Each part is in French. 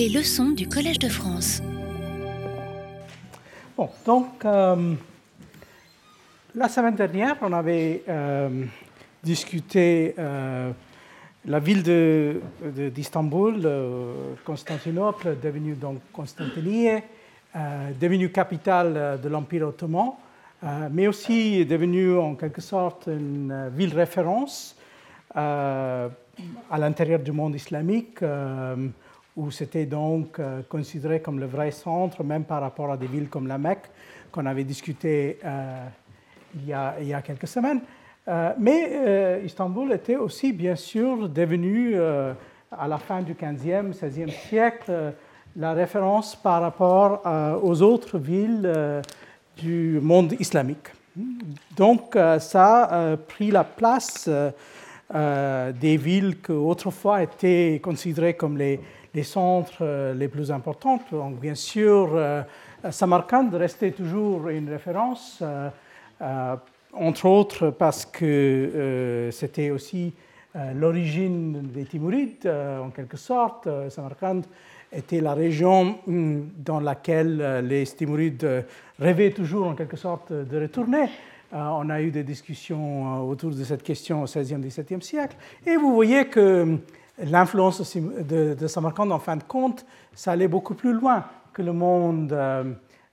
Les leçons du Collège de France. Bon, donc, euh, la semaine dernière, on avait euh, discuté euh, la ville d'Istanbul, de, Constantinople, devenue donc Constantinople, devenue capitale de l'Empire ottoman, mais aussi devenue en quelque sorte une ville référence à l'intérieur du monde islamique où c'était donc euh, considéré comme le vrai centre, même par rapport à des villes comme la Mecque, qu'on avait discuté euh, il, y a, quelques semaines. Euh, mais Istanbul était aussi, bien sûr, devenu, à la fin du 15e, 16e siècle, la référence par rapport aux autres villes du monde islamique. Donc, ça a pris la place des villes qui autrefois étaient considérées comme les, les centres euh, les plus importants. Donc, bien sûr, euh, Samarkand restait toujours une référence, euh, entre autres parce que c'était aussi l'origine des Timurides, en quelque sorte. Samarkand était la région hum, dans laquelle les Timurides rêvaient toujours, en quelque sorte, de retourner. On a eu des discussions autour de cette question au XVIe, XVIIe siècle. Et vous voyez que hum, l'influence de, de, Samarkand, en fin de compte, ça allait beaucoup plus loin que le monde euh,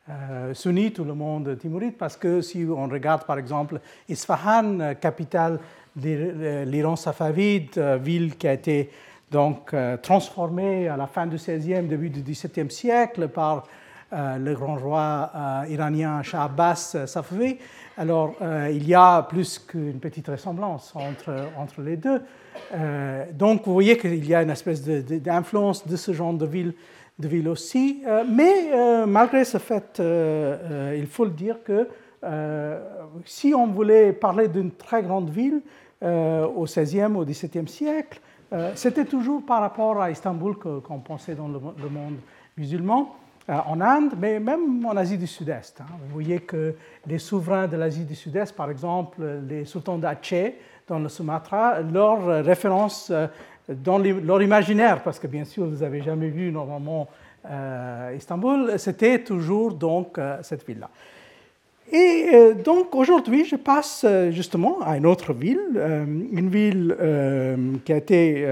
euh, sunnite ou le monde timuride, parce que si on regarde par exemple Isfahan, euh, capitale de l'Iran safavide, ville qui a été donc transformée à la fin du XVIe, début du XVIIe siècle par le grand roi iranien Shah Abbas Safavi, alors il y a plus qu'une petite ressemblance entre, entre les deux. Euh, donc, vous voyez qu'il y a une espèce d'influence de, ce genre de ville, de ville aussi. Euh, mais euh, malgré ce fait, il faut le dire que si on voulait parler d'une très grande ville au XVIe, au XVIIe siècle, c'était toujours par rapport à Istanbul qu'on pensait dans le, monde musulman. En Inde, mais même en Asie du Sud-Est. Hein. Vous voyez que les souverains de l'Asie du Sud-Est, par exemple les sultans d'Aceh, dans le Sumatra, leur référence euh, dans leur imaginaire, parce que bien sûr, vous n'avez jamais vu normalement euh, Istanbul, c'était toujours donc euh, cette ville-là. Et donc aujourd'hui, je passe justement à une autre ville, une ville qui a été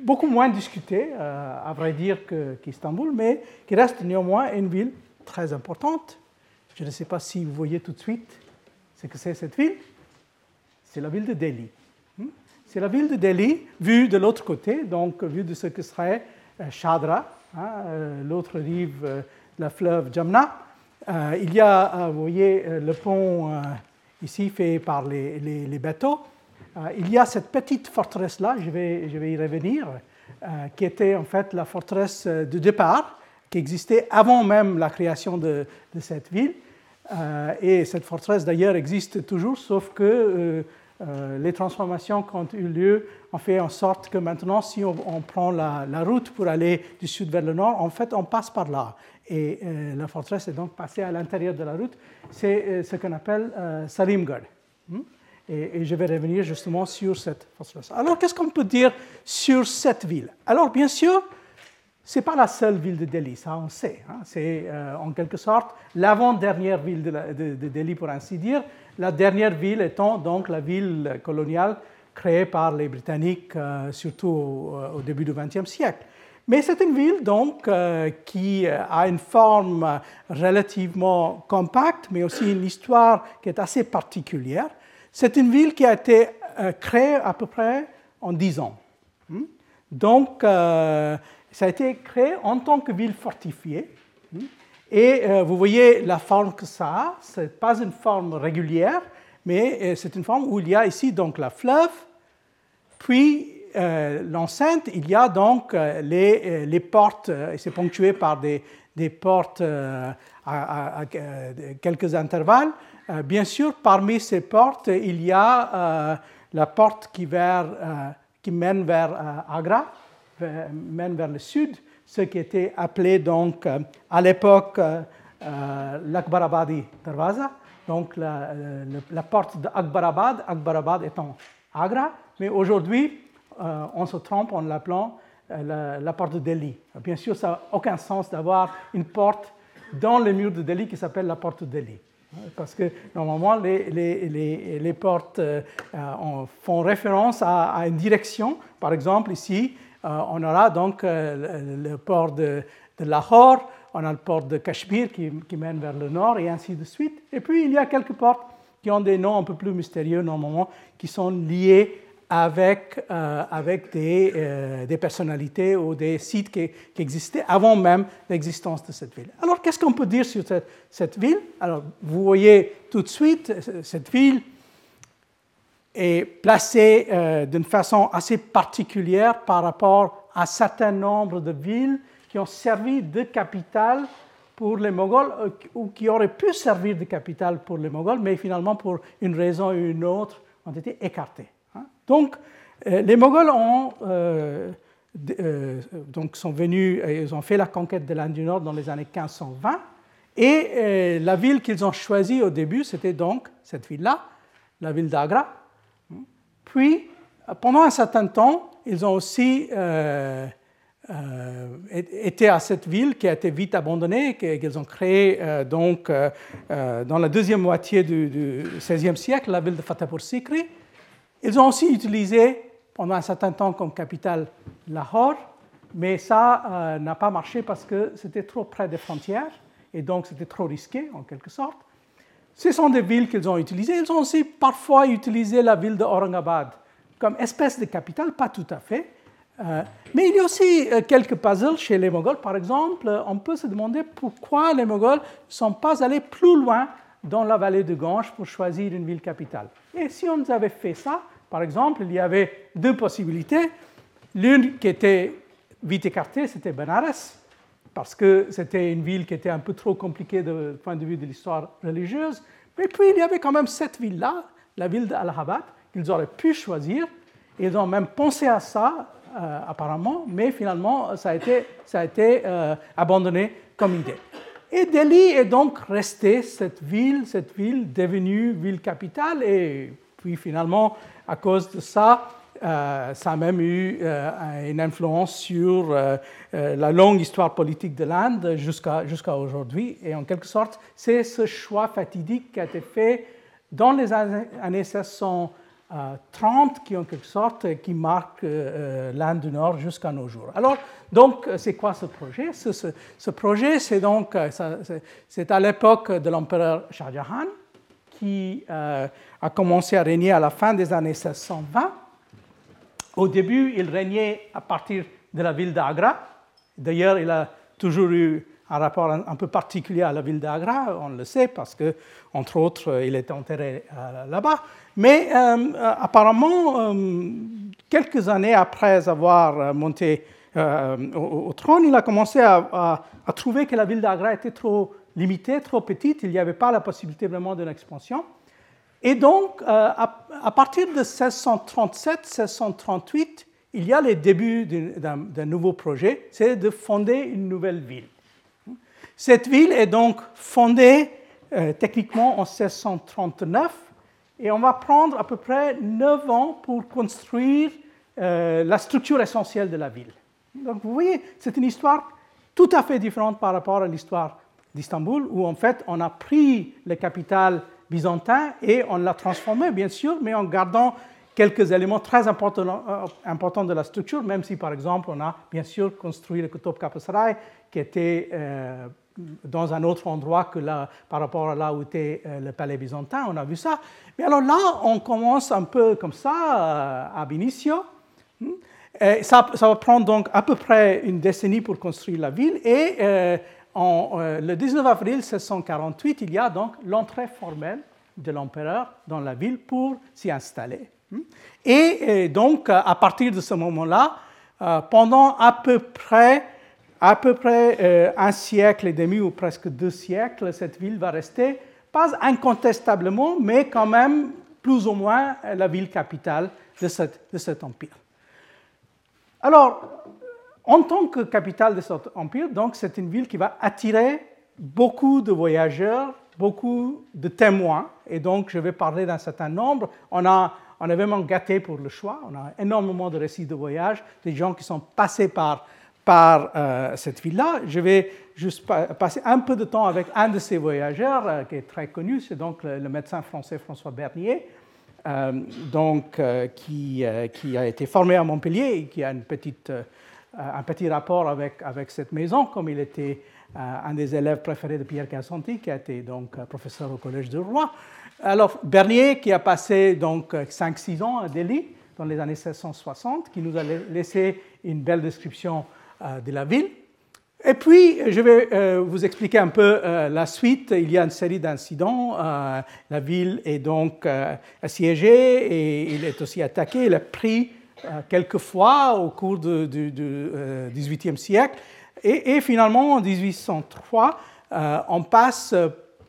beaucoup moins discutée, à vrai dire, qu'Istanbul, mais qui reste néanmoins une ville très importante. Je ne sais pas si vous voyez tout de suite ce que c'est cette ville c'est la ville de Delhi. Hmm? C'est la ville de Delhi vue de l'autre côté, donc vue de ce que serait Chadra, euh, hein, euh, l'autre rive euh, de la fleuve Jamna. Il y a, vous voyez, le pont ici fait par les, bateaux. il y a cette petite forteresse-là, je vais, je vais y revenir, qui était en fait la forteresse de départ, qui existait avant même la création de, cette ville. et cette forteresse d'ailleurs existe toujours, sauf que euh, les transformations qui ont eu lieu ont fait en sorte que maintenant, si on, prend la, route pour aller du sud vers le nord, en fait, on passe par là. Et euh, la forteresse est donc passée à l'intérieur de la route. C'est euh, ce qu'on appelle Salimgarh. Hmm? Et, je vais revenir justement sur cette forteresse. Alors, qu'est-ce qu'on peut dire sur cette ville? Alors, bien sûr, ce n'est pas la seule ville de Delhi, ça on sait. Hein. C'est en quelque sorte l'avant-dernière ville de, de, Delhi, pour ainsi dire, la dernière ville étant donc la ville coloniale créée par les Britanniques, euh, surtout au, début du XXe siècle. Mais c'est une ville donc euh, qui a une forme relativement compacte, mais aussi une histoire qui est assez particulière. C'est une ville qui a été euh, créée à peu près en dix ans. Hmm? Donc, ça a été créé en tant que ville fortifiée. Hmm? Et euh, vous voyez la forme que ça a. Ce n'est pas une forme régulière, mais euh, c'est une forme où il y a ici donc la fleuve, puis euh, l'enceinte, il y a donc les, les portes, et c'est ponctué par des, portes à, quelques intervalles. bien sûr, parmi ces portes, il y a la porte qui, mène vers Agra, mène vers le sud, ce qui était appelé donc euh, à l'époque euh, euh, l'Akbarabadi Darwaza, donc la, la porte d'Akbarabad, Akbarabad étant Agra, mais aujourd'hui on se trompe en l'appelant la, porte de Delhi. Bien sûr, ça n'a aucun sens d'avoir une porte dans le mur de Delhi qui s'appelle la porte de Delhi. Parce que normalement, les, les, les, portes font référence à, une direction. Par exemple, ici, on aura donc le port de, Lahore, on a le port de Cachemire qui, mène vers le nord et ainsi de suite. Et puis il y a quelques portes qui ont des noms un peu plus mystérieux normalement, qui sont liés avec, euh, avec des, euh, des, personnalités ou des sites qui, existaient avant même l'existence de cette ville. Alors qu'est-ce qu'on peut dire sur cette, ville? Alors vous voyez tout de suite, cette ville est placée euh, d'une façon assez particulière par rapport à un certain nombre de villes qui ont servi de capitale pour les Mongols, euh, ou qui auraient pu servir de capitale pour les Mongols, mais finalement, pour une raison ou une autre, ont été écartés. Hein. Donc, euh, les Mongols ont, euh, donc sont venus, ils ont fait la conquête de l'Inde du Nord dans les années 1520, et la ville qu'ils ont choisie au début, c'était donc cette ville-là, la ville d'Agra. Puis, pendant un certain temps, ils ont aussi euh, était à cette ville qui a été vite abandonnée, qu'ils ont créée euh, donc, euh, dans la deuxième moitié du, XVIe siècle, la ville de Fatehpur Sikri. Ils ont aussi utilisé pendant un certain temps comme capitale Lahore, mais ça n'a pas marché parce que c'était trop près des frontières et donc c'était trop risqué en quelque sorte. Ce sont des villes qu'ils ont utilisées. Ils ont aussi parfois utilisé la ville de Aurangabad comme espèce de capitale, pas tout à fait, euh, mais il y a aussi euh, quelques puzzles chez les Mongols. Par exemple, on peut se demander pourquoi les Mongols ne sont pas allés plus loin dans la vallée de Gange pour choisir une ville capitale. Et si on avait fait ça, par exemple, il y avait deux possibilités. L'une qui était vite écartée, c'était Benares, parce que c'était une ville qui était un peu trop compliquée du point de vue de l'histoire religieuse. Mais puis il y avait quand même cette ville-là, la ville d'Allahabad, qu'ils auraient pu choisir. Ils ont même pensé à ça euh, apparemment, mais finalement, ça a été, euh, abandonné comme idée. Et Delhi est donc resté cette ville, cette ville devenue ville capitale, et puis finalement, à cause de ça, euh, ça a même eu une influence sur la longue histoire politique de l'Inde jusqu'à jusqu'à aujourd'hui. Et en quelque sorte, c'est ce choix fatidique qui a été fait dans les années 1600 30 qui, en quelque sorte, qui marquent euh, l'Inde du Nord jusqu'à nos jours. Alors, donc, c'est quoi ce projet? Ce, projet, c'est donc, euh, c'est à l'époque de l'empereur Shah Jahan, qui euh, a commencé à régner à la fin des années 1620. Au début, il régnait à partir de la ville d'Agra. D'ailleurs, il a toujours eu un rapport un, peu particulier à la ville d'Agra, on le sait, parce que, entre autres, il est enterré là-bas. Mais euh, apparemment, euh, quelques années après avoir monté euh, au, trône, il a commencé à, trouver que la ville d'Agra était trop limitée, trop petite, il n'y avait pas la possibilité vraiment d'une expansion. Et donc, à, partir de 1637-1638, il y a les débuts d'un nouveau projet, c'est de fonder une nouvelle ville. Cette ville est donc fondée techniquement en 1639 et on va prendre à peu près 9 ans pour construire euh, la structure essentielle de la ville. Donc vous voyez, c'est une histoire tout à fait différente par rapport à l'histoire d'Istanbul, où en fait on a pris le capital byzantin et on l'a transformé, bien sûr, mais en gardant quelques éléments très importants, euh, importants de la structure, même si par exemple on a bien sûr construit le Kutub Kapasrai, qui était euh, dans un autre endroit que là, par rapport à là où était euh, le palais byzantin, on a vu ça. Mais alors là, on commence un peu comme ça euh, à Benicio. Hmm. ça, ça, va prendre donc à peu près une décennie pour construire la ville. Et euh, le 19 avril 1648, il y a donc l'entrée formelle de l'empereur dans la ville pour s'y installer. Hmm. Et, donc, à partir de ce moment-là, pendant à peu près à peu près euh, un siècle et demi ou presque deux siècles, cette ville va rester, pas incontestablement, mais quand même plus ou moins la ville capitale de, cet empire. Alors, en tant que capitale de cet empire, donc c'est une ville qui va attirer beaucoup de voyageurs, beaucoup de témoins, et donc je vais parler d'un certain nombre. On a on est vraiment gâté pour le choix. On a énormément de récits de voyage, des gens qui sont passés par, par euh, cette ville-là. Je vais juste passer un peu de temps avec un de ces voyageurs euh, qui est très connu, c'est donc le, médecin français François Bernier, euh, donc, qui, a été formé à Montpellier et qui a une petite, un petit rapport avec, avec cette maison, comme il était un des élèves préférés de Pierre Cassanti, qui a été donc professeur au Collège de Roi. Alors, Bernier, qui a passé donc 5-6 ans à Delhi dans les années 1660, qui nous a laissé une belle description de la ville. Et puis, je vais euh, vous expliquer un peu euh, la suite. Il y a une série d'incidents. la ville est donc assiégée et il est aussi attaqué. Il a pris quelques fois au cours du XVIIIe siècle. Et, finalement, en 1803, on passe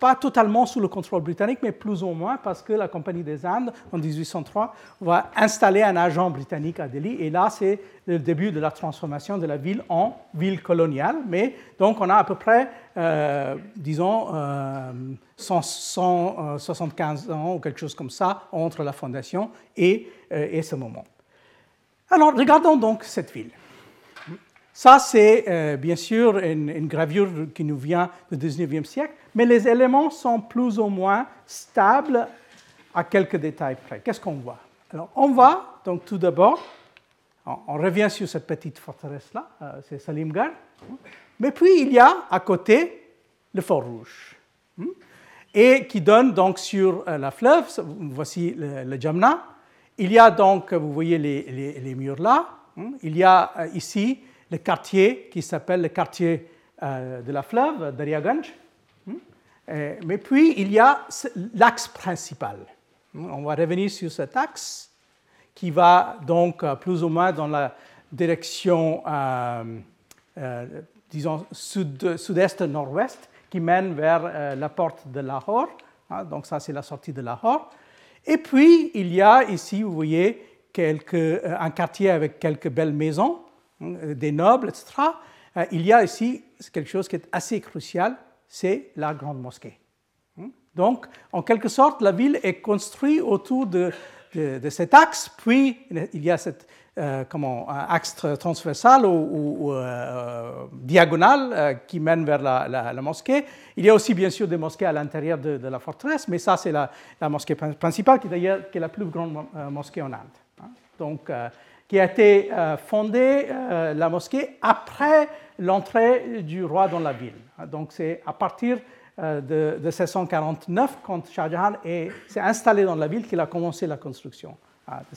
pas totalement sous le contrôle britannique, mais plus ou moins parce que la Compagnie des Indes, en 1803, va installer un agent britannique à Delhi. Et là, c'est le début de la transformation de la ville en ville coloniale. Mais donc, on a à peu près, euh, disons, 175 euh, ans ou quelque chose comme ça entre la fondation et, euh, et ce moment. Alors, regardons donc cette ville. Ça, c'est euh, bien sûr une, gravure qui nous vient du 19e siècle, mais les éléments sont plus ou moins stables à quelques détails près. Qu'est-ce qu'on voit? Alors, on voit, donc tout d'abord, on, revient sur cette petite forteresse-là, euh, c'est Salimgarh, mais puis il y a à côté le Fort Rouge, hmm, et qui donne donc sur euh, la fleuve, voici le, Jamna. Il y a donc, vous voyez les, murs là, hmm, il y a ici le quartier qui s'appelle le quartier euh, de la fleuve, Dariaganj. Hmm? Mais puis, il y a l'axe principal. Hmm? On va revenir sur cet axe qui va donc euh, plus ou moins dans la direction, euh, disons, sud-est-nord-ouest, qui mène vers la porte de Lahore. Hein? Donc ça, c'est la sortie de Lahore. Et puis, il y a ici, vous voyez, quelques, un quartier avec quelques belles maisons des nobles, etc., euh, il y a ici quelque chose qui est assez crucial, c'est la grande mosquée. Hein. Donc, en quelque sorte, la ville est construite autour de, de, cet axe, puis il y a cet euh, axe transversal ou, euh, diagonal qui mène vers la, mosquée. Il y a aussi bien sûr des mosquées à l'intérieur de, la forteresse, mais ça c'est la, mosquée principale qui d'ailleurs est la plus grande mosquée en Inde. Hein. Donc qui a été euh, fondée, euh, la mosquée, après l'entrée du roi dans la ville. Donc c'est à partir euh, de, 1649, quand Shah Jahan s'est installé dans la ville, qu'il a commencé la construction de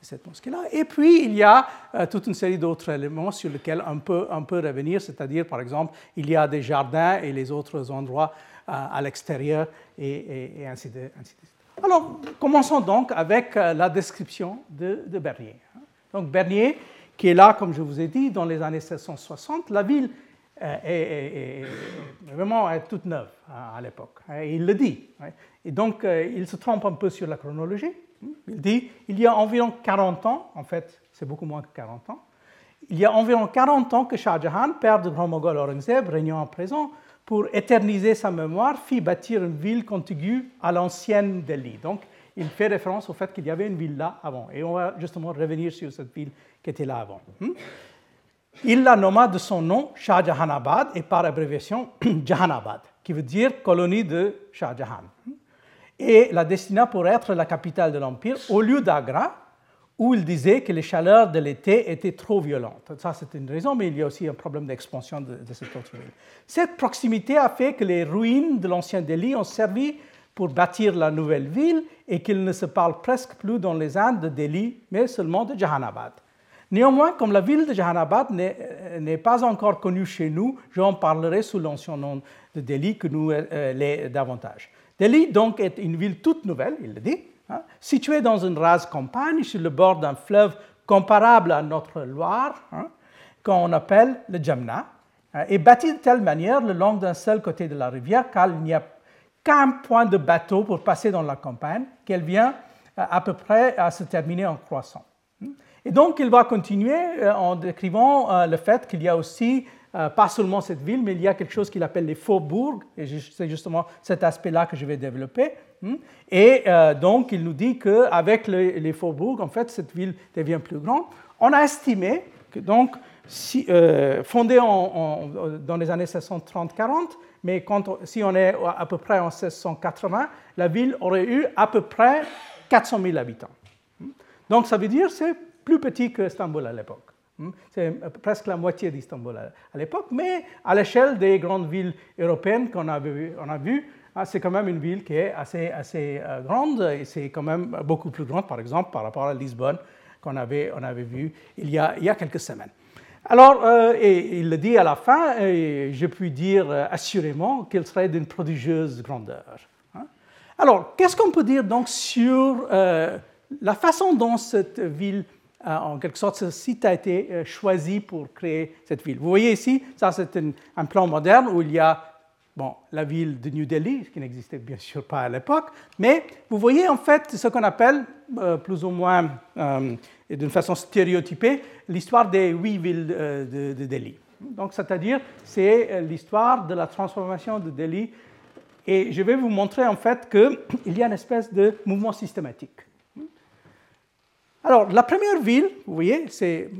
cette, mosquée-là. Et puis, il y a toute une série d'autres éléments sur lesquels on peut, revenir, c'est-à-dire, par exemple, il y a des jardins et les autres endroits à l'extérieur, et, ainsi, de, suite. Alors, commençons donc avec la description de, de Bernier. Donc Bernier, qui est là, comme je vous ai dit, dans les années 1660, la ville euh, est, vraiment toute neuve à, l'époque. Hein, il le dit. Hein. Et donc, euh, il se trompe un peu sur la chronologie. Il dit il y a environ 40 ans, en fait, c'est beaucoup moins que 40 ans, il y a environ 40 ans que Shah Jahan, père de Grand Moghol Aurangzeb, régnant à présent, pour éterniser sa mémoire, fit bâtir une ville contiguë à l'ancienne Delhi. Donc, il fait référence au fait qu'il y avait une ville là avant. Et on va justement revenir sur cette ville qui était là avant. Hmm? Il la nomma de son nom Shah Jahanabad et par abréviation Jahanabad, qui veut dire colonie de Shah Jahan. Hmm? Et la destina pour être la capitale de l'Empire au lieu d'Agra, où il disait que les chaleurs de l'été étaient trop violentes. Ça, c'est une raison, mais il y a aussi un problème d'expansion de, de cette autre ville. Cette proximité a fait que les ruines de l'ancien Delhi ont servi pour bâtir la nouvelle ville et qu'il ne se parle presque plus dans les Indes de Delhi, mais seulement de Jahanabad. Néanmoins, comme la ville de Jahanabad euh, n'est pas encore connue chez nous, j'en parlerai sous l'ancien nom de Delhi que nous euh, l'est davantage. Delhi, donc, est une ville toute nouvelle, il le dit, hein, située dans une rase campagne sur le bord d'un fleuve comparable à notre Loire, hein, qu'on appelle le Jamna, hein, et bâtie de telle manière le long d'un seul côté de la rivière, car il n'y a qu'un point de bateau pour passer dans la campagne, qu'elle vient euh, à peu près à se terminer en croissant. Et donc, il va continuer euh, en décrivant euh, le fait qu'il y a aussi pas seulement cette ville, mais il y a quelque chose qu'il appelle les faubourgs, et c'est justement cet aspect-là que je vais développer. Hmm. Et donc, il nous dit qu'avec les faubourgs, en fait, cette ville devient plus grande. On a estimé que, donc, si, fondée dans les années 1630-40, mais si on est à peu près en 1680, la ville aurait eu à peu près 400 000 habitants. Donc ça veut dire que c'est plus petit que Istanbul à l'époque. C'est presque la moitié d'Istanbul à l'époque, mais à l'échelle des grandes villes européennes qu'on a vues, vu, ah, c'est quand même une ville qui est assez, assez euh, grande et c'est quand même beaucoup plus grande, par exemple, par rapport à Lisbonne qu'on avait, on avait vu il y a quelques semaines. Alors, euh, et il le dit à la fin, et je puis dire euh, assurément qu'il serait d'une prodigieuse grandeur. Hein. Alors, qu'est-ce qu'on peut dire donc sur euh, la façon dont cette ville, en quelque sorte, ce site a été choisi pour créer cette ville? Vous voyez ici, ça c'est un, plan moderne où il y a bon, la ville de New Delhi, qui n'existait bien sûr pas à l'époque, mais vous voyez en fait ce qu'on appelle plus ou moins d'une façon stéréotypée l'histoire des huit villes euh, de, Delhi. Donc, c'est-à-dire, c'est euh, l'histoire de la transformation de Delhi. Et je vais vous montrer en fait qu'il y a une espèce de mouvement systématique. Alors, la première ville, vous voyez, c'est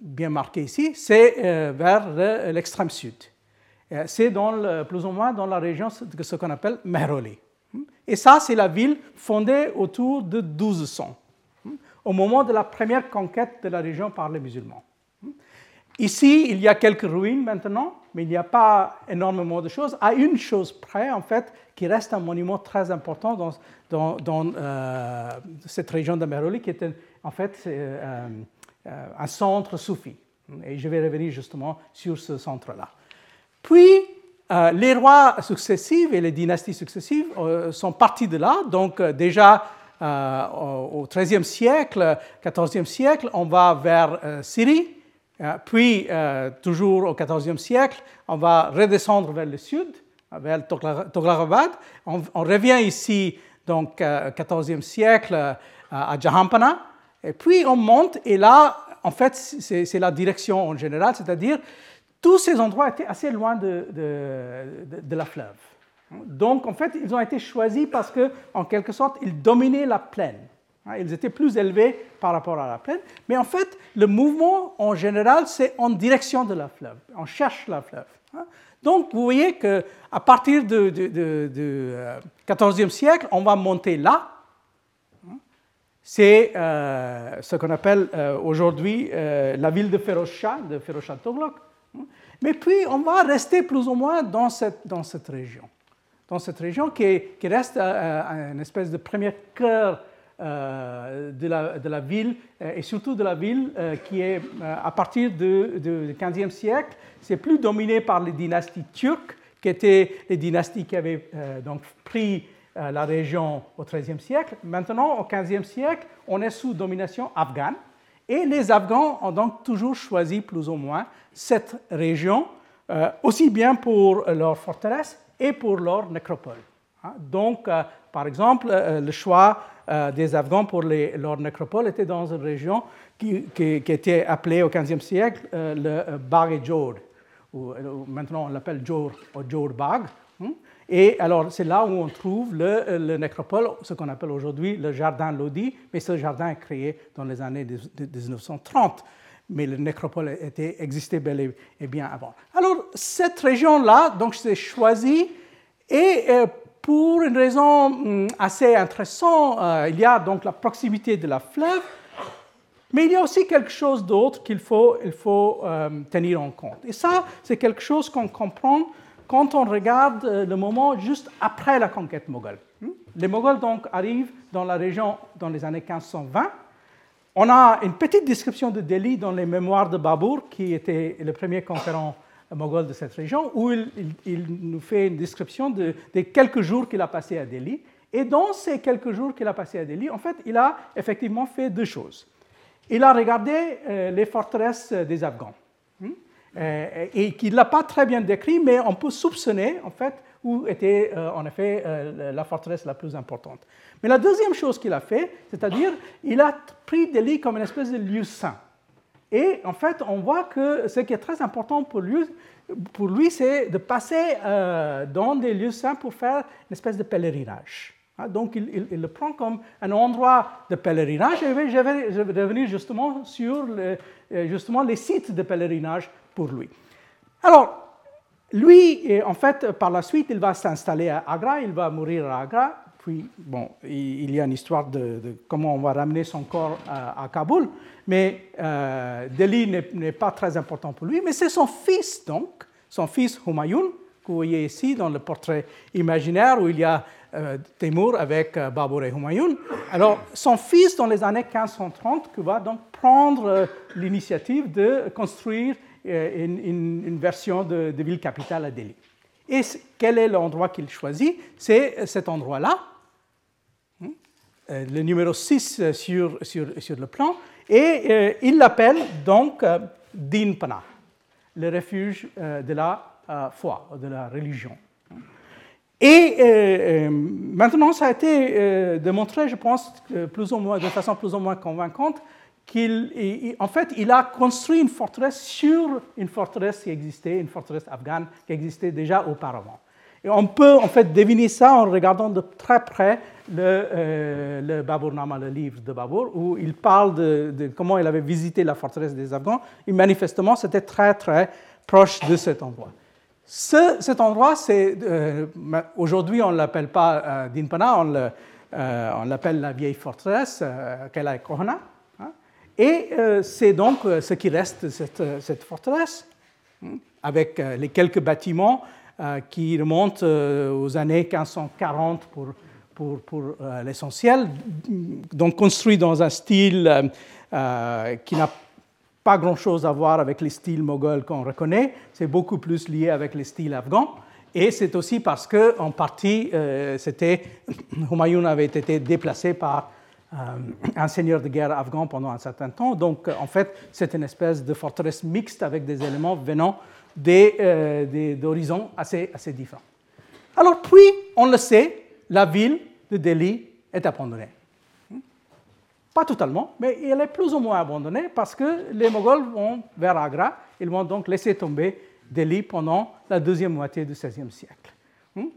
bien marqué ici, c'est euh, vers l'extrême sud. C'est plus ou moins dans la région de ce qu'on appelle Mehroli. Et ça, c'est la ville fondée autour de 1200 au moment de la première conquête de la région par les musulmans. Ici, il y a quelques ruines maintenant, mais il n'y a pas énormément de choses. À une chose près, en fait, qui reste un monument très important dans, euh, cette région de Meroli, qui était en fait euh, euh, un centre soufi. Et je vais revenir justement sur ce centre-là. Puis, les rois successifs et les dynasties successives sont partis de là. Donc, déjà, euh, au XIIIe siècle, XIVe siècle, on va vers euh, Syrie, euh, puis toujours au XIVe siècle, on va redescendre vers le sud, vers Toglarabad. On, revient ici, donc, XIVe siècle, à Jahampana, et puis on monte, et là, en fait, c'est la direction en général, c'est-à-dire tous ces endroits étaient assez loin de, de la fleuve. Donc, en fait, ils ont été choisis parce que, en quelque sorte, ils dominaient la plaine. Hein, ils étaient plus élevés par rapport à la plaine. Mais en fait, le mouvement, en général, c'est en direction de la fleuve. On cherche la fleuve. Hein. Donc, vous voyez qu'à partir du XIVe euh, siècle, on va monter là. Hein. C'est euh, ce qu'on appelle euh, aujourd'hui la ville de Ferosha, de Ferosha Toglok. Mais puis, on va rester plus ou moins dans cette, dans cette région dans cette région qui, reste euh, euh, une espèce de premier cœur euh, de, la, de, la, ville et surtout de la ville qui est à partir du XVe siècle, c'est plus dominé par les dynasties turques qui étaient les dynasties qui avaient donc pris la région au XIIIe siècle. Maintenant, au XVe siècle, on est sous domination afghane et les Afghans ont donc toujours choisi plus ou moins cette région, aussi bien pour leur forteresse et pour leur nécropole. Hein. Donc, euh, par exemple, euh, le choix euh, des Afghans pour leur nécropole était dans une région qui, était appelée au XVe siècle le Bag et Jor, ou, maintenant on l'appelle Jor ou Jor Bag. Hein. Et alors, c'est là où on trouve le, nécropole, ce qu'on appelle aujourd'hui le jardin Lodi, mais ce jardin est créé dans les années 1930 mais le nécropole était, existait bel et bien avant. Alors, cette région-là, donc, c'est choisi et euh, pour une raison hum, assez intéressante, euh, il y a donc la proximité de la fleuve, mais il y a aussi quelque chose d'autre qu'il faut, euh, tenir en compte. Et ça, c'est quelque chose qu'on comprend quand on regarde le moment juste après la conquête moghole. Hum? Les Moghols donc arrivent dans la région dans les années 1520 on a une petite description de Delhi dans les mémoires de Babur, qui était le premier conquérant moghol de cette région, où il, nous fait une description de, des quelques jours qu'il a passés à Delhi. Et dans ces quelques jours qu'il a passés à Delhi, en fait, il a effectivement fait deux choses. Il a regardé euh, les forteresses des Afghans, hein, euh, et qu'il ne l'a pas très bien décrit, mais on peut soupçonner, en fait, où était euh, en effet la forteresse la plus importante. Mais la deuxième chose qu'il a fait, c'est-à-dire, il a pris Delhi comme une espèce de lieu saint. Et en fait, on voit que ce qui est très important pour lui, pour lui c'est de passer dans des lieux saints pour faire une espèce de pèlerinage. Hein, donc, il, le prend comme un endroit de pèlerinage. Et je vais, je vais revenir justement sur justement les sites de pèlerinage pour lui. Alors, lui, en fait, par la suite, il va s'installer à Agra, il va mourir à Agra. Puis, bon, il y a une histoire de, comment on va ramener son corps à, Kaboul, mais euh, Delhi n'est pas très important pour lui, mais c'est son fils, donc, son fils Humayun, que vous voyez ici dans le portrait imaginaire où il y a euh, Temur avec euh, Babur et Humayun. Alors, son fils, dans les années 1530, qui va donc prendre euh, l'initiative de construire euh, une, version de, ville capitale à Delhi. Et quel est l'endroit qu'il choisit? C'est cet endroit-là, hein, euh, le numéro 6 sur, sur, sur le plan, et euh, il l'appelle donc Dinpana, le refuge de la foi, de la religion. Et maintenant, ça a été démontré, je pense, plus ou moins, de façon plus ou moins convaincante, qu'il, en fait, il a construit une forteresse sur une forteresse qui existait, une forteresse afghane qui existait déjà auparavant. Et on peut en fait deviner ça en regardant de très près le, euh, le livre de Babur, où il parle de, comment il avait visité la forteresse des Afghans. Et manifestement, c'était très très proche de cet endroit. Ce, cet endroit, euh, aujourd'hui on ne l'appelle pas euh, Dinpana, on l'appelle la vieille forteresse, euh, Kela Kohana. Et euh, c'est donc euh, ce qui reste de cette, euh, cette forteresse, hein, avec les quelques bâtiments qui remontent aux années 1540 pour, pour, pour l'essentiel, donc construits dans un style qui n'a pas grand-chose à voir avec les styles moghols qu'on reconnaît, c'est beaucoup plus lié avec les styles afghans. Et c'est aussi parce que, en partie, c'était Humayun avait été déplacé par euh, un seigneur de guerre afghan pendant un certain temps. Donc, en fait, c'est une espèce de forteresse mixte avec des éléments venant euh, d'horizons assez, différents. Alors, puis, on le sait, la ville de Delhi est abandonnée. Pas totalement, mais elle est plus ou moins abandonnée parce que les Moghols vont vers Agra. Ils vont donc laisser tomber Delhi pendant la deuxième moitié du XVIe siècle.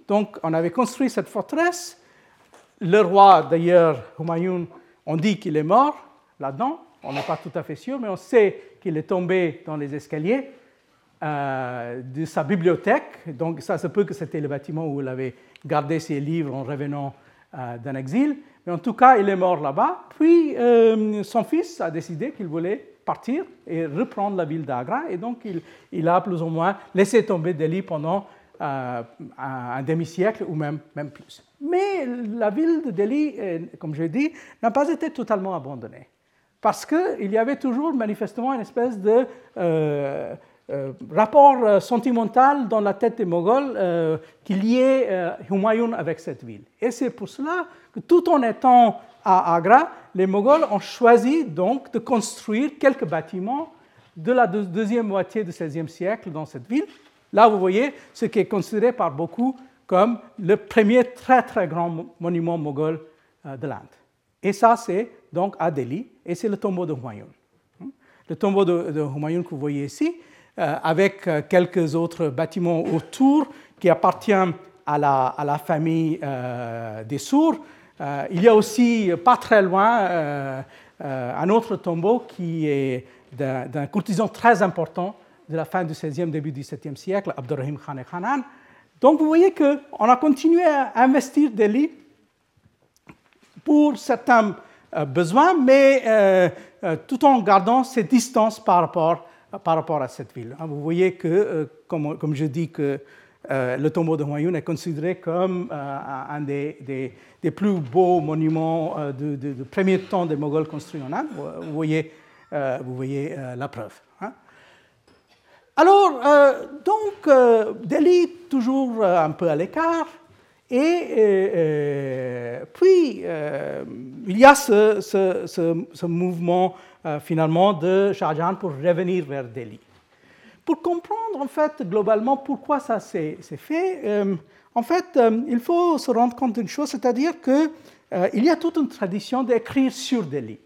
Donc, on avait construit cette forteresse le roi, d'ailleurs, Humayun, on dit qu'il est mort là-dedans. On n'est pas tout à fait sûr, mais on sait qu'il est tombé dans les escaliers euh, de sa bibliothèque. Donc, ça se peut que c'était le bâtiment où il avait gardé ses livres en revenant euh, d'un exil. Mais en tout cas, il est mort là-bas. Puis, euh, son fils a décidé qu'il voulait partir et reprendre la ville d'Agra. Et donc, il, a plus ou moins laissé tomber Delhi pendant un demi-siècle ou même, même plus. Mais la ville de Delhi, euh, comme je l'ai dit, n'a pas été totalement abandonnée. Parce qu'il y avait toujours manifestement une espèce de euh, euh, rapport sentimental dans la tête des Moghols qui liait Humayun avec cette ville. Et c'est pour cela que tout en étant à Agra, les Moghols ont choisi donc de construire quelques bâtiments de la deuxième moitié du XVIe siècle dans cette ville. Là, vous voyez ce qui est considéré par beaucoup comme le premier très très grand monument moghol euh, de l'Inde. Et ça, c'est donc à Delhi, et c'est le tombeau de Humayun. Hmm? Le tombeau de, Humayun que vous voyez ici, euh, avec euh, quelques autres bâtiments autour qui appartiennent à la, famille des Sourds. il y a aussi, pas très loin, un autre tombeau qui est d'un courtisan très important de la fin du XVIe, début du XVIIe siècle, Abdurrahim Khan Khanan, donc vous voyez qu'on a continué à investir des lits pour certains euh, besoins, mais euh, euh, tout en gardant ces distances par rapport, par rapport à cette ville. Hein, vous voyez que, comme, je dis, que le tombeau de Humayun est considéré comme un des, des, plus beaux monuments de, de, premier temps des Moghols construits en Inde. Vous voyez, vous voyez la preuve. Alors, euh, donc, euh, Delhi, toujours euh, un peu à l'écart, et puis il y a ce, mouvement finalement de Shah Jahan pour revenir vers Delhi. Pour comprendre en fait globalement pourquoi ça s'est fait, en fait, il faut se rendre compte d'une chose, c'est-à-dire qu'il y a toute une tradition d'écrire sur Delhi.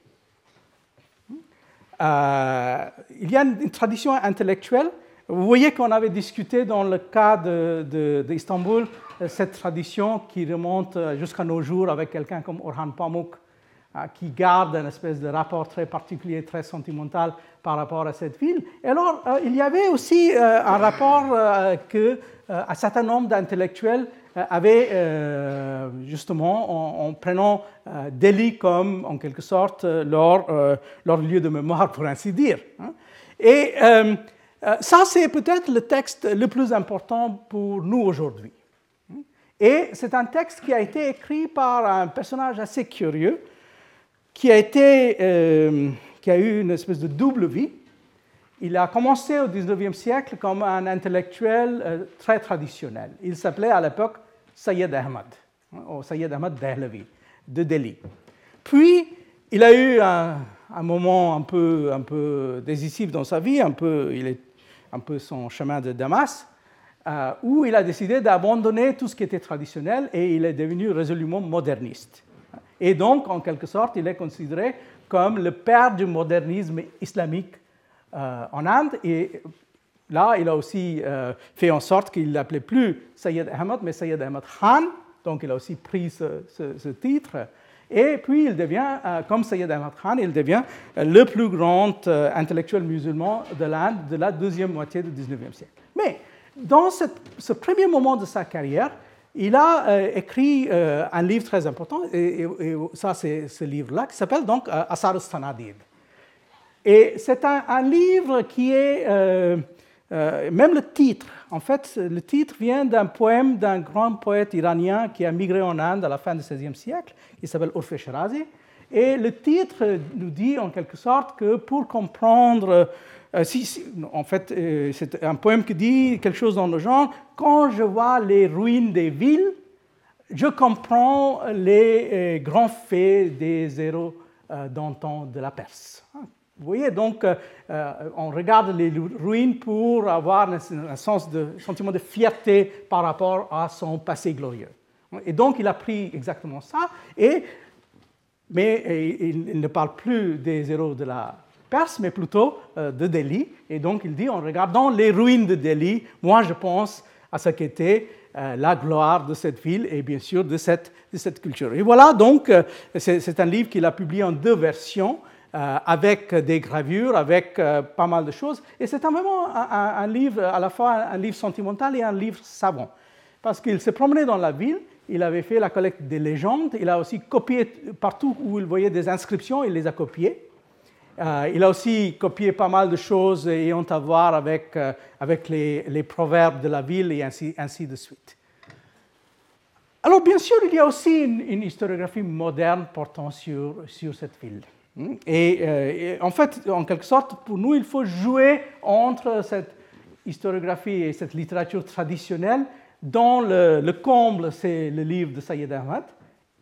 Il y a une, tradition intellectuelle. Vous voyez qu'on avait discuté dans le cas d'Istanbul de, cette tradition qui remonte jusqu'à nos jours avec quelqu'un comme Orhan Pamuk, qui garde une espèce de rapport très particulier, très sentimental par rapport à cette ville. Et alors, il y avait aussi un rapport que un certain nombre d'intellectuels avaient justement en, prenant Delhi comme en quelque sorte leur, leur, lieu de mémoire, pour ainsi dire. Hein. Et ça, c'est peut-être le texte le plus important pour nous aujourd'hui. Et c'est un texte qui a été écrit par un personnage assez curieux, qui a, été, qui a eu une espèce de double vie. Il a commencé au XIXe siècle comme un intellectuel euh, très traditionnel. Il s'appelait à l'époque Sayyid Ahmad, ou Sayyid Ahmad Dehlavi, de Delhi. Puis, il a eu un, moment un peu, un peu décisif dans sa vie, un peu son chemin de Damas, euh, où il a décidé d'abandonner tout ce qui était traditionnel et il est devenu résolument moderniste. Et donc, en quelque sorte, il est considéré comme le père du modernisme islamique euh, en Inde. Et là, il a aussi euh, fait en sorte qu'il n'appelait plus Sayyid Ahmad, mais Sayyid Ahmad Khan. Donc, il a aussi pris ce, titre. Et puis, il devient, euh, comme Sayyid Ahmad Khan, il devient le plus grand intellectuel musulman de l'Inde de la deuxième moitié du 19e siècle. Mais dans ce premier moment de sa carrière, il a écrit un livre très important, et, ça c'est ce livre-là, qui s'appelle donc Asar. Et c'est un, livre qui est, euh, euh, même le titre, en fait, le titre vient d'un poème d'un grand poète iranien qui a migré en Inde à la fin du XVIe siècle, qui s'appelle Urfe Shirazi. Et le titre nous dit en quelque sorte que pour comprendre, euh, en fait, c'est un poème qui dit quelque chose dans le genre, quand je vois les ruines des villes, je comprends les grands faits des héros d'antan de la Perse. Vous voyez, donc, euh, euh, on regarde les ruines pour avoir un, sentiment de fierté par rapport à son passé glorieux. Et donc, il a pris exactement ça, et, mais il, ne parle plus des héros de la Perse, mais plutôt euh, de Delhi. Et donc, il dit, en regardant les ruines de Delhi, moi, je pense à ce qu'était la gloire de cette ville et bien sûr de cette culture. Et voilà, donc, c'est un livre qu'il a publié en deux versions. Euh, avec des gravures, avec euh, pas mal de choses. Et c'est vraiment un, livre, à la fois un livre sentimental et un livre savant. Parce qu'il s'est promené dans la ville, il avait fait la collecte des légendes, il a aussi copié partout où il voyait des inscriptions, il les a copiées. Euh, il a aussi copié pas mal de choses ayant à voir avec, avec les, proverbes de la ville et ainsi, ainsi de suite. Alors, bien sûr, il y a aussi une, une historiographie moderne portant sur, sur cette ville. Hmm? Euh, et, en fait, en quelque sorte, pour nous, il faut jouer entre cette historiographie et cette littérature traditionnelle, dont le, comble, c'est le livre de Sayyid Ahmad,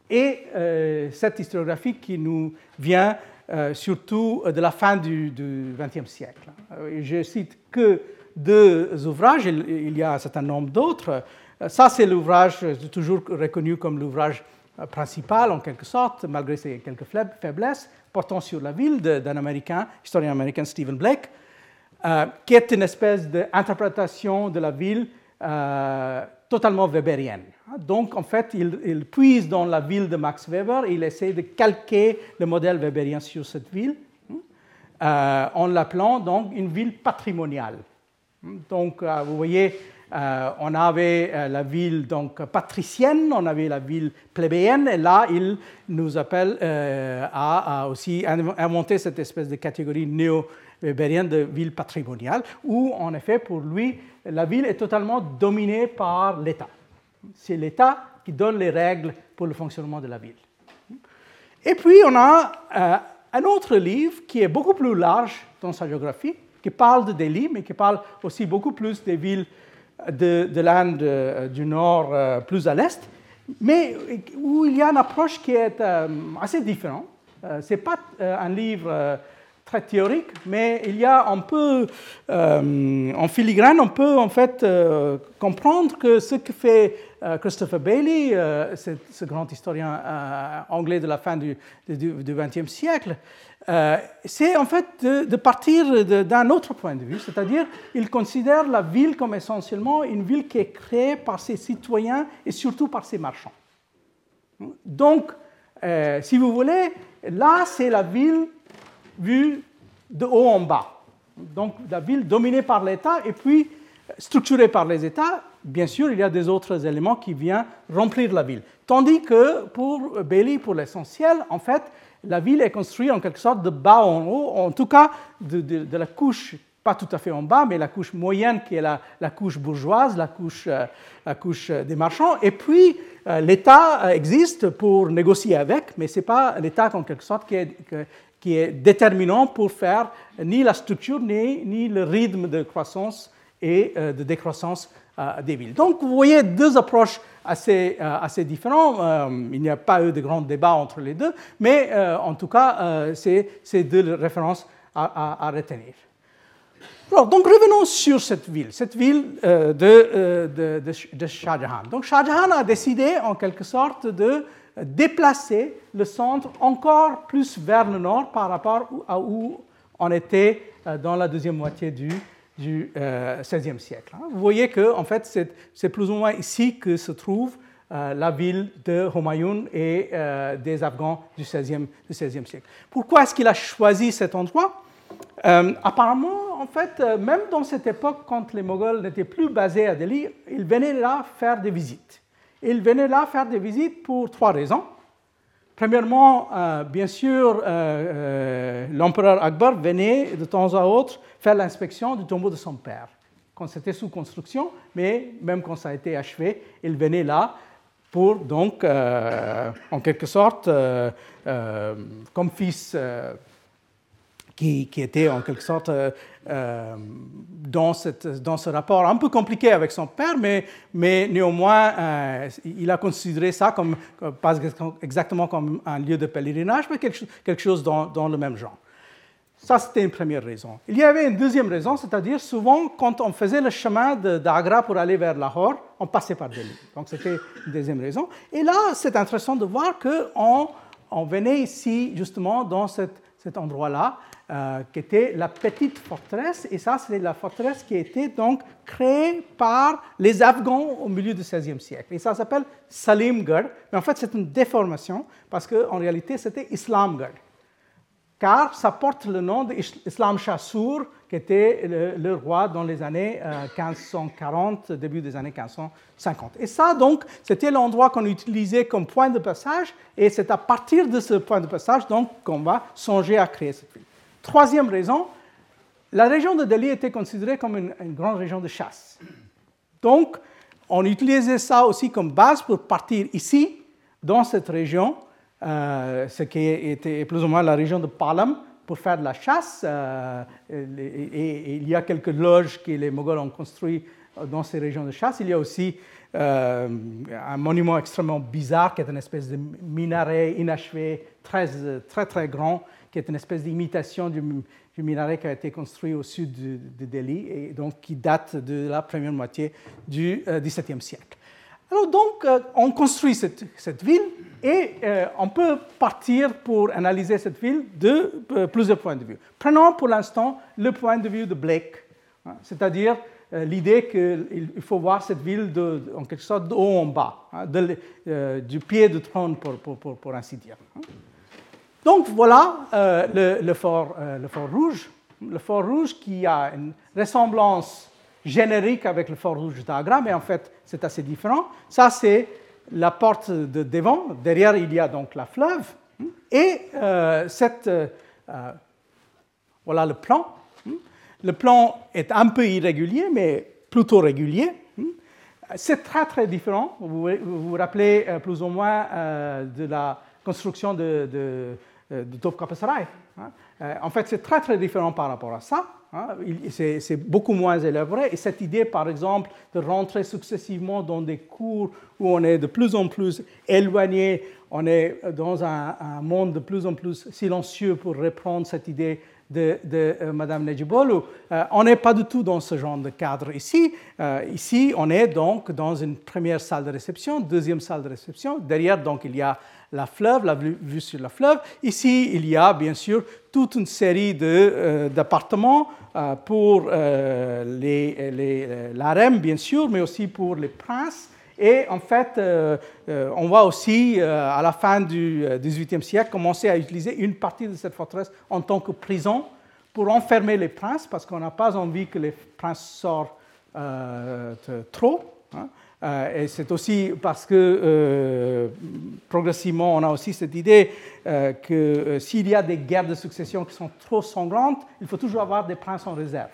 et euh, cette historiographie qui nous vient euh, surtout de la fin du XXe siècle. Je cite que deux ouvrages, il y a un certain nombre d'autres. Ça, c'est l'ouvrage toujours reconnu comme l'ouvrage principal, en quelque sorte, malgré ses quelques faiblesses portant sur la ville d'un Américain, historien américain Stephen Blake, euh, qui est une espèce d'interprétation de la ville euh, totalement weberienne. Donc, en fait, il, puise dans la ville de Max Weber il essaie de calquer le modèle weberien sur cette ville, euh, en l'appelant donc une ville patrimoniale. Donc, vous voyez, euh, on avait euh, la ville donc patricienne, on avait la ville plébéienne, et là, il nous appelle euh, à, aussi inventer cette espèce de catégorie néo-bérienne de ville patrimoniale, où en effet, pour lui, la ville est totalement dominée par l'État. C'est l'État qui donne les règles pour le fonctionnement de la ville. Et puis, on a un autre livre qui est beaucoup plus large dans sa géographie, qui parle de Delhi, mais qui parle aussi beaucoup plus des villes de, l'Inde euh, du Nord euh, plus à l'Est, mais où il y a une approche qui est euh, assez différente. Ce n'est pas un livre très théorique, mais il y a un peu, en filigrane, on peut en fait comprendre que ce que fait Christopher Bailey, ce grand historien anglais de la fin du XXe siècle, c'est en fait de, partir d'un autre point de vue, c'est-à-dire il considère la ville comme essentiellement une ville qui est créée par ses citoyens et surtout par ses marchands. Donc, si vous voulez, là c'est la ville vue de haut en bas. Donc la ville dominée par l'État et puis structurée par les États, bien sûr, il y a des autres éléments qui viennent remplir la ville. Tandis que pour Bailey, pour l'essentiel, en fait, la ville est construite en quelque sorte de bas en haut, en tout cas de, la couche, pas tout à fait en bas, mais la couche moyenne qui est la, couche bourgeoise, la couche, euh, la couche des marchands. Et puis euh, l'État existe pour négocier avec, mais ce n'est pas l'État en quelque sorte qui est, qui est déterminant pour faire ni la structure ni, ni le rythme de croissance et euh, de décroissance euh, Donc vous voyez deux approches assez, euh, assez différentes. il n'y a pas eu de grands débats entre les deux, mais en tout cas, c'est deux références à, retenir. donc revenons sur cette ville, cette ville de, de, de, de Shah Jahan. Donc Shah Jahan a décidé en quelque sorte de déplacer le centre encore plus vers le nord par rapport à où on était euh, dans la deuxième moitié du, du XVIe euh, siècle. Hein. Vous voyez que en fait, c'est plus ou moins ici que se trouve euh, la ville de Humayun et des Afghans du XVIe, siècle. Pourquoi est-ce qu'il a choisi cet endroit? Apparemment, en fait, même dans cette époque, quand les Moghols n'étaient plus basés à Delhi, ils venaient là faire des visites. Il venait là faire des visites pour trois raisons. Premièrement, euh, bien sûr, euh, euh, l'empereur Akbar venait de temps à autre faire l'inspection du tombeau de son père, quand c'était sous construction, mais même quand ça a été achevé, il venait là pour donc, en quelque sorte, comme fils qui, était en quelque sorte euh, euh, dans, ce rapport un peu compliqué avec son père, mais, néanmoins, euh, il a considéré ça comme, pas exactement comme un lieu de pèlerinage, mais quelque, chose dans, dans, le même genre. Ça, c'était une première raison. Il y avait une deuxième raison, c'est-à-dire souvent, quand on faisait le chemin d'Agra pour aller vers Lahore, on passait par Delhi. Donc, c'était une deuxième raison. Et là, c'est intéressant de voir qu'on on venait ici, justement, dans cette, cet endroit-là, euh, qui était la petite forteresse. Et ça, c'est la forteresse qui a été donc créée par les Afghans au milieu du XVIe siècle. Et ça s'appelle Salimgarh. Mais en fait, c'est une déformation parce qu'en réalité, c'était Islamgarh. Car ça porte le nom d'Islam Shah Sur, qui était le, roi dans les années 1540, euh, début des années 1550. Et ça, donc, c'était l'endroit qu'on utilisait comme point de passage. Et c'est à partir de ce point de passage qu'on va songer à créer cette ville. Troisième raison, la région de Delhi était considérée comme une, grande région de chasse. Donc, on utilisait ça aussi comme base pour partir ici, dans cette région, euh, ce qui était plus ou moins la région de Palam, pour faire de la chasse. Euh, et, il y a quelques loges que les Moghols ont construites dans ces régions de chasse. Il y a aussi euh, un monument extrêmement bizarre qui est une espèce de minaret inachevé, très, très, très grand, qui est une espèce d'imitation du, minaret qui a été construit au sud de, Delhi et donc qui date de la première moitié du XVIIe euh, siècle. Alors donc, euh, on construit cette, ville et euh, on peut partir pour analyser cette ville de plusieurs points de vue. Prenons pour l'instant le point de vue de Blake, hein, c'est-à-dire l'idée qu'il faut voir cette ville en quelque sorte de haut en bas, hein, du pied de trône pour, ainsi dire. Hein. Donc voilà euh, euh, le, fort, rouge. Le fort rouge qui a une ressemblance générique avec le fort rouge d'Agra, mais en fait c'est assez différent. Ça c'est la porte de devant. Derrière il y a donc la fleuve. Et euh, cette, voilà le plan. Le plan est un peu irrégulier, mais plutôt régulier. C'est très très différent. Vous vous, rappelez plus ou moins de la construction de euh, de Tovka hein. euh, En fait, c'est très très différent par rapport à ça. Hein? C'est beaucoup moins élaboré. Et cette idée, par exemple, de rentrer successivement dans des cours où on est de plus en plus éloigné, on est dans un, monde de plus en plus silencieux pour reprendre cette idée de, de Madame Nejibolu. on n'est pas du tout dans ce genre de cadre ici. ici, on est donc dans une première salle de réception, deuxième salle de réception. Derrière, donc, il y a la fleuve, la vue, sur la fleuve. Ici, il y a bien sûr toute une série d'appartements pour l'harem, bien sûr, mais aussi pour les princes et en fait, euh, euh, on voit aussi, euh, à la fin du XVIIIe siècle, commencer à utiliser une partie de cette forteresse en tant que prison pour enfermer les princes, parce qu'on n'a pas envie que les princes sortent trop. Hein. Et c'est aussi parce que progressivement, on a aussi cette idée que s'il y a des guerres de succession qui sont trop sanglantes, il faut toujours avoir des princes en réserve.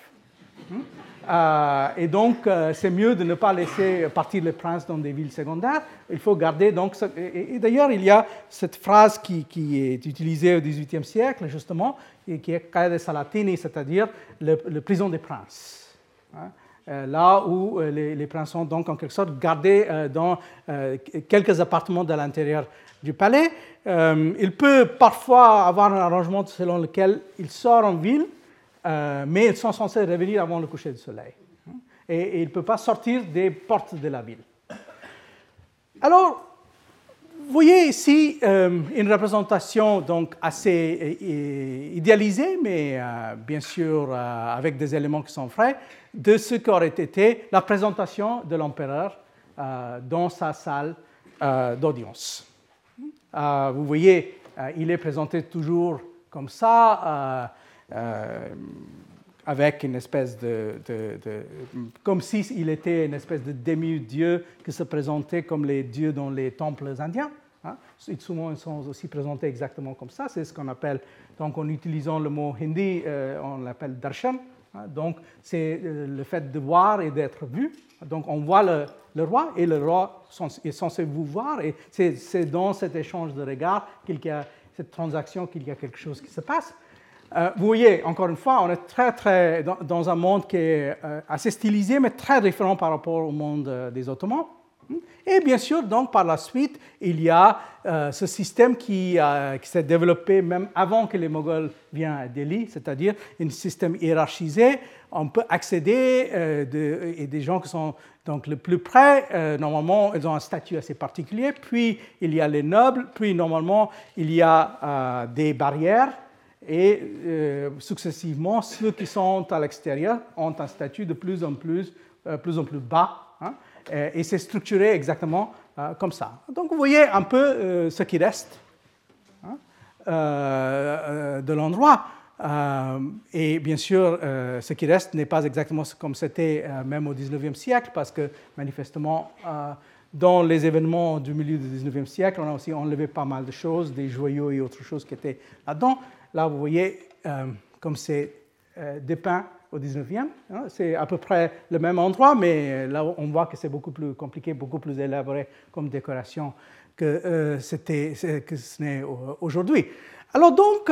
Euh, et donc, euh, c'est mieux de ne pas laisser partir les princes dans des villes secondaires. Il faut garder donc. Et, d'ailleurs, il y a cette phrase qui, est utilisée au XVIIIe siècle, justement, qui est Caia Salatini, c'est-à-dire le, prison des princes. Hein? Euh, là où les, princes sont donc en quelque sorte gardés dans quelques appartements de l'intérieur du palais. il peut parfois avoir un arrangement selon lequel il sort en ville euh, mais ils sont censés revenir avant le coucher du soleil. Et, ils ne peuvent pas sortir des portes de la ville. Alors, vous voyez ici euh, une représentation donc assez euh, idéalisée, mais bien sûr avec des éléments qui sont frais, de ce qu'aurait été la présentation de l'empereur dans sa salle d'audience. vous voyez, il est présenté toujours comme ça euh, avec une espèce de, comme s'il était une espèce de demi-dieu qui se présentait comme les dieux dans les temples indiens. Hein. Souvent, ils sont aussi présentés exactement comme ça. C'est ce qu'on appelle, donc en utilisant le mot hindi, euh, on l'appelle darshan. Hein. Donc, c'est euh, le fait de voir et d'être vu. Donc, on voit le, le roi et le roi est censé vous voir. Et c'est dans cet échange de regards qu'il y a cette transaction qu'il y a quelque chose qui se passe. Euh, vous voyez, encore une fois, on est très, très dans, un monde qui est euh, assez stylisé, mais très différent par rapport au monde euh, des Ottomans. Et bien sûr, donc, par la suite, il y a ce système qui, s'est développé même avant que les Moghols viennent à Delhi, c'est-à-dire un système hiérarchisé. On peut accéder de, et des gens qui sont donc le plus près, normalement, ils ont un statut assez particulier. Puis, il y a les nobles. Puis, normalement, il y a des barrières et euh, successivement, ceux qui sont à l'extérieur ont un statut de plus en plus, euh, plus, en plus bas. Hein, et, c'est structuré exactement euh, comme ça. Donc vous voyez un peu ce qui reste hein, de l'endroit. et bien sûr, ce qui reste n'est pas exactement comme c'était même au 19e siècle, parce que manifestement, dans les événements du milieu du 19e siècle, on a aussi enlevé pas mal de choses, des joyaux et autres choses qui étaient là-dedans. Là, vous voyez euh, comme c'est euh, dépeint au 19e. Hein, c'est à peu près le même endroit, mais là, on voit que c'est beaucoup plus compliqué, beaucoup plus élaboré comme décoration que, euh, c'était, que ce n'est aujourd'hui. Alors donc,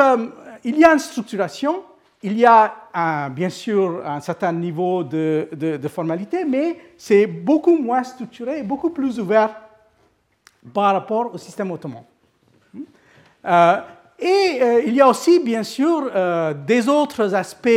il y a une structuration, il y a bien sûr un certain niveau de, formalité, mais c'est beaucoup moins structuré beaucoup plus ouvert par rapport au système ottoman. Et euh, il y a aussi, bien sûr, euh, des autres aspects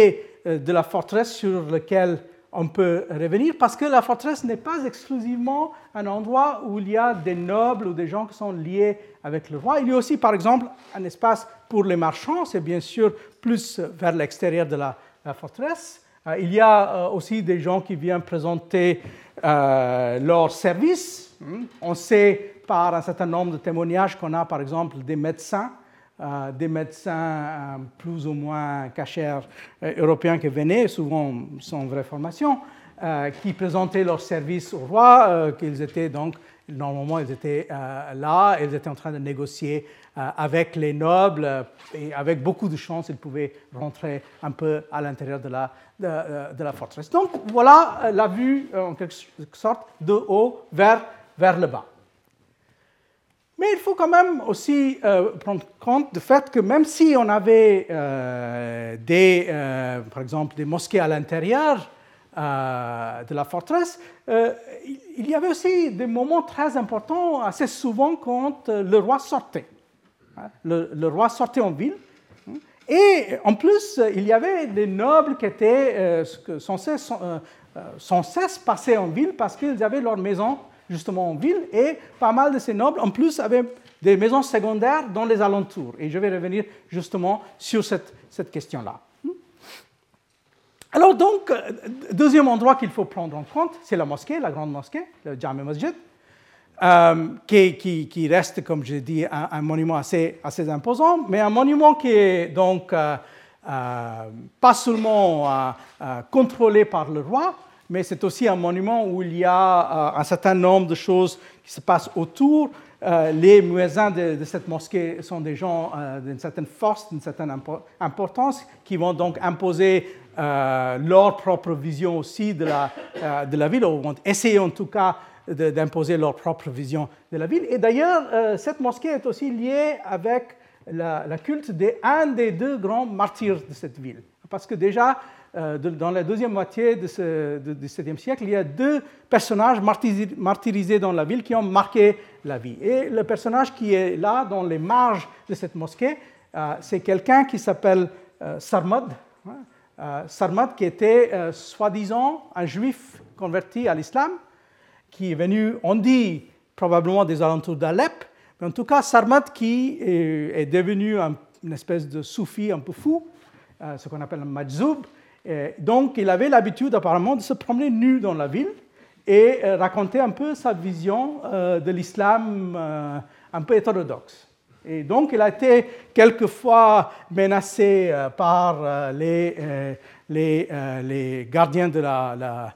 euh, de la forteresse sur lesquels on peut revenir, parce que la forteresse n'est pas exclusivement un endroit où il y a des nobles ou des gens qui sont liés avec le roi. Il y a aussi, par exemple, un espace pour les marchands, c'est bien sûr plus vers l'extérieur de la, forteresse. il y a aussi des gens qui viennent présenter leurs services. Hmm. On sait par un certain nombre de témoignages qu'on a, par exemple, des médecins euh, des médecins euh, plus ou moins cachers euh, européens qui venaient, souvent sans vraie formation, qui présentaient leurs services au roi, qu'ils étaient donc, normalement, ils étaient là, ils étaient en train de négocier avec les nobles, et avec beaucoup de chance, ils pouvaient rentrer un peu à l'intérieur de la, de, la forteresse. Donc voilà la vue, en quelque sorte, de haut vers, vers le bas. Mais il faut quand même aussi euh, prendre compte du fait que même si on avait euh, des, euh, par exemple des mosquées à l'intérieur de la forteresse, il y avait aussi des moments très importants assez souvent quand le roi sortait. Hein. Le, roi sortait en ville. Hein, Et en plus, il y avait des nobles qui étaient sans cesse, sans cesse passés en ville parce qu'ils avaient leur maison justement en ville, et pas mal de ces nobles, en plus, avaient des maisons secondaires dans les alentours. Et je vais revenir justement sur cette, cette question-là. Alors donc, deuxième endroit qu'il faut prendre en compte, c'est la mosquée, la grande mosquée, le Jami Masjid, euh, qui, qui, qui, reste, comme je dis, un, un, monument assez, assez imposant, mais un monument qui est donc euh, euh, pas seulement contrôlé par le roi, mais c'est aussi un monument où il y a euh, un certain nombre de choses qui se passent autour. Euh, les muezzins de, cette mosquée sont des gens euh, d'une certaine force, d'une certaine importance, qui vont donc imposer leur propre vision aussi de la, de la ville, ou vont essayer en tout cas d'imposer leur propre vision de la ville. Et d'ailleurs, cette mosquée est aussi liée avec la, la culte d'un des deux grands martyrs de cette ville. Parce que déjà, dans la deuxième moitié du XVIIe siècle, il y a deux personnages martyrisés dans la ville qui ont marqué la vie. Et le personnage qui est là, dans les marges de cette mosquée, euh, c'est quelqu'un qui s'appelle euh, Sarmad. Hein. Sarmad, qui était soi-disant un juif converti à l'islam, qui est venu, on dit, probablement des alentours d'Alep, mais en tout cas, Sarmad qui est, devenu une espèce de soufi un peu fou, ce qu'on appelle un majzoub, donc, il avait l'habitude apparemment de se promener nu dans la ville et euh, raconter un peu sa vision euh, de l'islam euh, un peu hétérodoxe. Et donc, il a été quelquefois menacé par les, gardiens de la,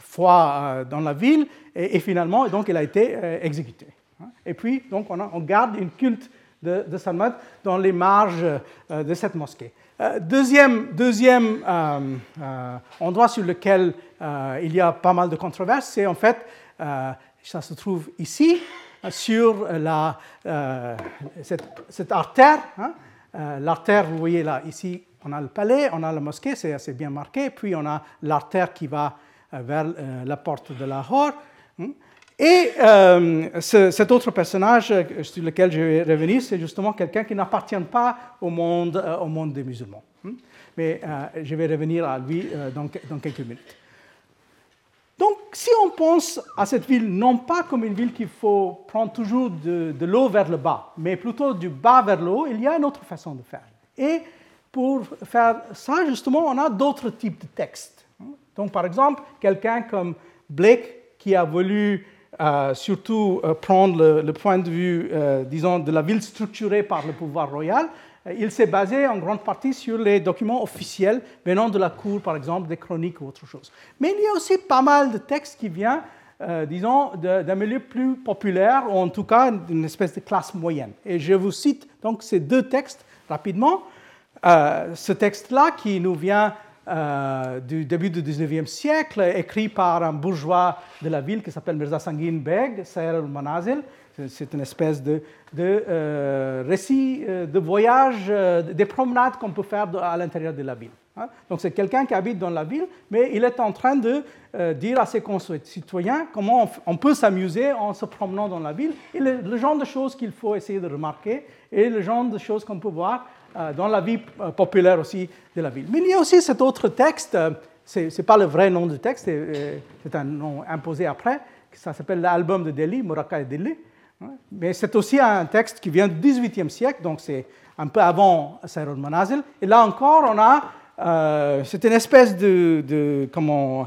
foi dans la ville, et, finalement, donc, il a été exécuté. Et puis, donc, on, garde une culte de, de dans les marges de cette mosquée. Euh, deuxième, deuxième euh, euh, endroit sur lequel il y a pas mal de controverses, c'est en fait, ça se trouve ici, sur la, cette, artère. Hein. l'artère, vous voyez là, ici, on a le palais, on a la mosquée, c'est assez bien marqué, puis on a l'artère qui va vers la porte de Lahore. Et euh, cet autre personnage euh, sur lequel je vais revenir, c'est justement quelqu'un qui n'appartient pas au monde, euh, au monde des musulmans. Hmm? Mais je vais revenir à lui dans, quelques minutes. Donc, si on pense à cette ville non pas comme une ville qu'il faut prendre toujours de, l'eau vers le bas, mais plutôt du bas vers le haut, il y a une autre façon de faire. Et pour faire ça, justement, on a d'autres types de textes. Donc, par exemple, quelqu'un comme Blake qui a voulu surtout euh, prendre le, point de vue, euh, disons, de la ville structurée par le pouvoir royal, euh, il s'est basé en grande partie sur les documents officiels venant de la cour, par exemple, des chroniques ou autre chose. Mais il y a aussi pas mal de textes qui viennent, disons, d'un milieu plus populaire, ou en tout cas d'une espèce de classe moyenne. Et je vous cite donc ces deux textes rapidement. ce texte-là qui nous vient euh, du début du 19e siècle, écrit par un bourgeois de la ville qui s'appelle Mirza Sangin Beg, Sayer al-Manazil. C'est une espèce de, euh, récit euh, de voyage, des promenades qu'on peut faire à l'intérieur de la ville. Hein. Donc c'est quelqu'un qui habite dans la ville, mais il est en train de dire à ses concitoyens comment on, peut s'amuser en se promenant dans la ville et le genre de choses qu'il faut essayer de remarquer et le genre de choses qu'on peut voir dans la vie euh, populaire aussi de la ville. Mais il y a aussi cet autre texte, euh, ce n'est pas le vrai nom du texte, c'est un nom imposé après, ça s'appelle l'album de Delhi, Muraka et Delhi. Mais c'est aussi un texte qui vient du XVIIIe siècle, donc c'est un peu avant Sayrul Manazil. Et là encore, on a, c'est une espèce de, comment,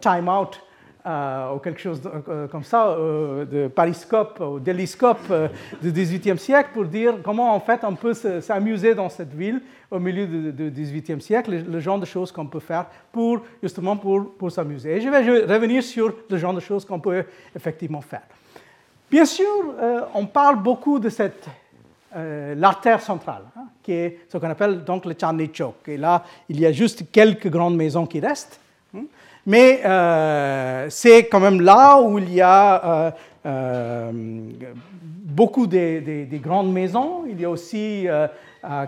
time out euh, ou quelque chose euh, comme ça, euh, de pariscope ou d'héliscope du XVIIIe siècle pour dire comment en fait on peut s'amuser dans cette ville au milieu du XVIIIe siècle, le, genre de choses qu'on peut faire pour justement pour, s'amuser. Et je vais revenir sur le genre de choses qu'on peut effectivement faire. Bien sûr, on parle beaucoup de cette l'artère centrale, hein, qui est ce qu'on appelle donc le Chandni Chowk. Et là, il y a juste quelques grandes maisons qui restent. Hein. Mais euh, c'est quand même là où il y a euh, euh, beaucoup des, grandes maisons. Il y a aussi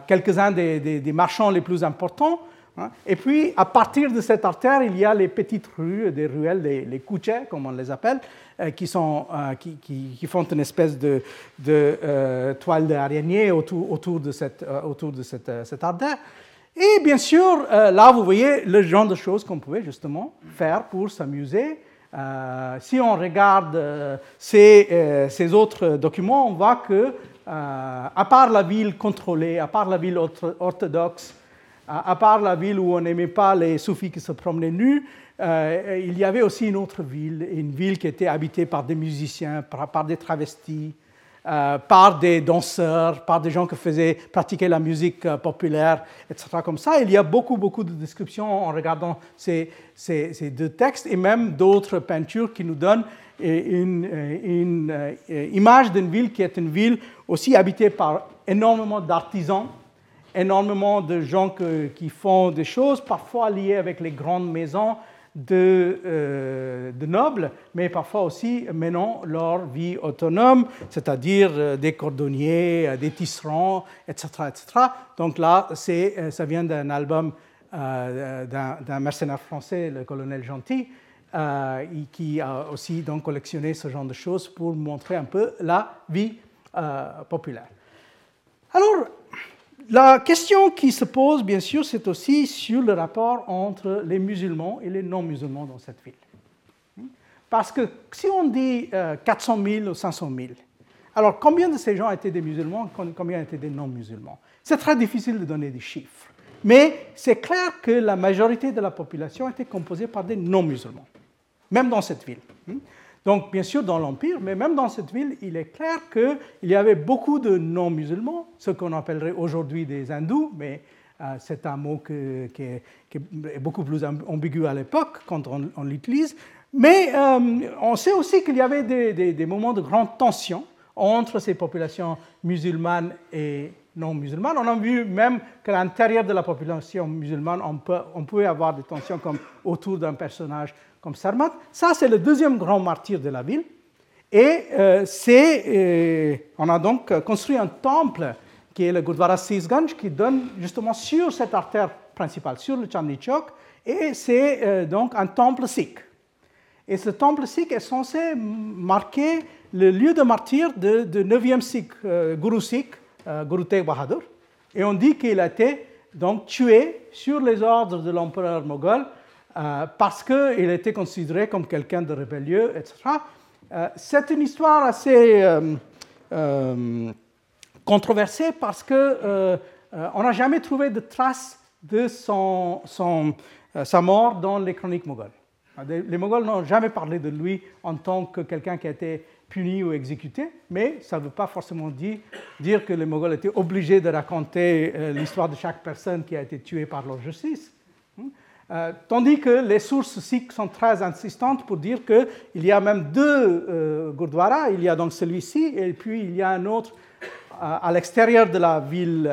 quelques-uns des, marchands les plus importants. Hein. Et puis, à partir de cette artère, il y a les petites rues, des ruelles, les, les comme on les appelle, qui, sont, qui, qui, font une espèce de, de toile d'araignée autour, autour, de cette, autour de cette, cette artère. Et bien sûr, là, vous voyez le genre de choses qu'on pouvait justement faire pour s'amuser. si on regarde ces, ces, autres documents, on voit que, à part la ville contrôlée, à part la ville orthodoxe, à, part la ville où on n'aimait pas les soufis qui se promenaient nus, euh, il y avait aussi une autre ville, une ville qui était habitée par des musiciens, par, des travestis, euh, par des danseurs, par des gens qui faisaient pratiquer la musique euh, populaire, etc. Comme ça, il y a beaucoup, beaucoup de descriptions en regardant ces, ces, deux textes et même d'autres peintures qui nous donnent une, une image d'une ville qui est une ville aussi habitée par énormément d'artisans énormément de gens qui font des choses, parfois liées avec les grandes maisons de, euh, de, nobles, mais parfois aussi menant leur vie autonome, c'est-à-dire euh, des cordonniers, euh, des tisserands, etc. etc. Donc là, ça vient d'un album d'un mercenaire français, le colonel Gentil, qui a aussi donc collectionné ce genre de choses pour montrer un peu la vie populaire. Alors, la question qui se pose, bien sûr, c'est aussi sur le rapport entre les musulmans et les non-musulmans dans cette ville. Parce que si on dit 400 euh, 000 ou 500 000, alors combien de ces gens étaient des musulmans, combien étaient des non-musulmans? C'est très difficile de donner des chiffres. Mais c'est clair que la majorité de la population était composée par des non-musulmans, même dans cette ville. Donc, bien sûr, dans l'Empire, mais même dans cette ville, il est clair qu'il y avait beaucoup de non-musulmans, ce qu'on appellerait aujourd'hui des hindous, mais euh, c'est un mot qui, est, beaucoup plus ambigu à l'époque quand on, l'utilise. Mais euh, on sait aussi qu'il y avait des, moments de grande tension entre ces populations musulmanes et non musulmanes. On a vu même qu'à l'intérieur de la population musulmane, on, on pouvait avoir des tensions comme autour d'un personnage comme Sarmat. Ça, c'est le deuxième grand martyr de la ville. Et euh, euh, on a donc construit un temple qui est le Gurdwara Sisganj, qui donne justement sur cette artère principale, sur le Chandni Chowk, et c'est euh, donc un temple sikh. Et ce temple sikh est censé marquer le lieu de martyr de, 9e sikh, Guru Sikh, Guru Tegh Bahadur. Et on dit qu'il a été donc tué sur les ordres de l'empereur moghol euh, parce qu'il était considéré comme quelqu'un de rébellieux, etc. Euh, c'est une histoire assez euh, controversée parce qu'on n'a jamais trouvé de traces de son, sa mort dans les chroniques mogholes. Les Moghols n'ont jamais parlé de lui en tant que quelqu'un qui a été puni ou exécuté, mais ça ne veut pas forcément dire, dire, que les Moghols étaient obligés de raconter l'histoire de chaque personne qui a été tuée par leur justice. Euh, tandis que les sources sikhs sont très insistantes pour dire qu'il y a même deux euh. Il y a donc celui-ci et puis il y a un autre euh, à l'extérieur de la ville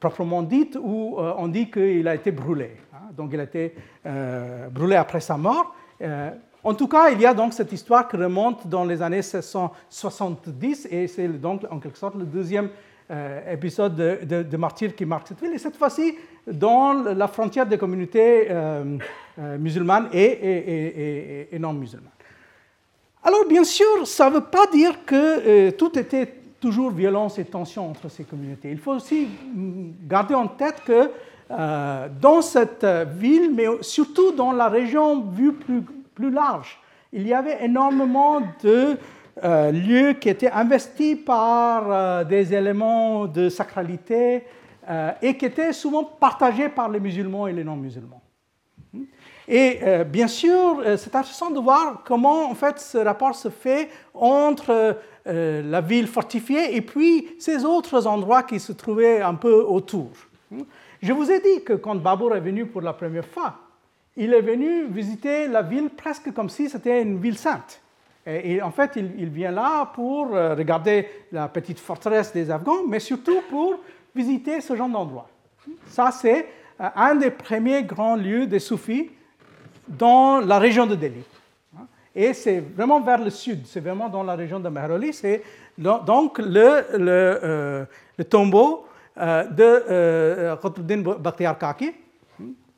proprement dite où on dit qu'il a été brûlé. Hein. donc il a été brûlé après sa mort. en tout cas, il y a donc cette histoire qui remonte dans les années 1670 et c'est donc en quelque sorte le deuxième euh, épisode de, de, martyrs qui marque cette ville, et cette fois-ci dans la frontière des communautés euh, euh, musulmanes et, non musulmanes. Alors bien sûr, ça ne veut pas dire que tout était toujours violence et tension entre ces communautés. Il faut aussi garder en tête que dans cette ville, mais surtout dans la région vue plus large, il y avait énormément de euh, lieux qui étaient investis par euh, des éléments de sacralité euh, et qui étaient souvent partagés par les musulmans et les non-musulmans. Et bien sûr, c'est intéressant de voir comment en fait ce rapport se fait entre la ville fortifiée et puis ces autres endroits qui se trouvaient un peu autour. Je vous ai dit que quand Babur est venu pour la première fois, il est venu visiter la ville presque comme si c'était une ville sainte. Et, en fait, il, vient là pour euh, regarder la petite forteresse des Afghans, mais surtout pour visiter ce genre d'endroit. Ça, c'est euh, un des premiers grands lieux des soufis dans la région de Delhi. Et c'est vraiment vers le sud, c'est vraiment dans la région de Mehroli. C'est donc le, euh, tombeau de Qutbuddin Bakhtiar Kaki,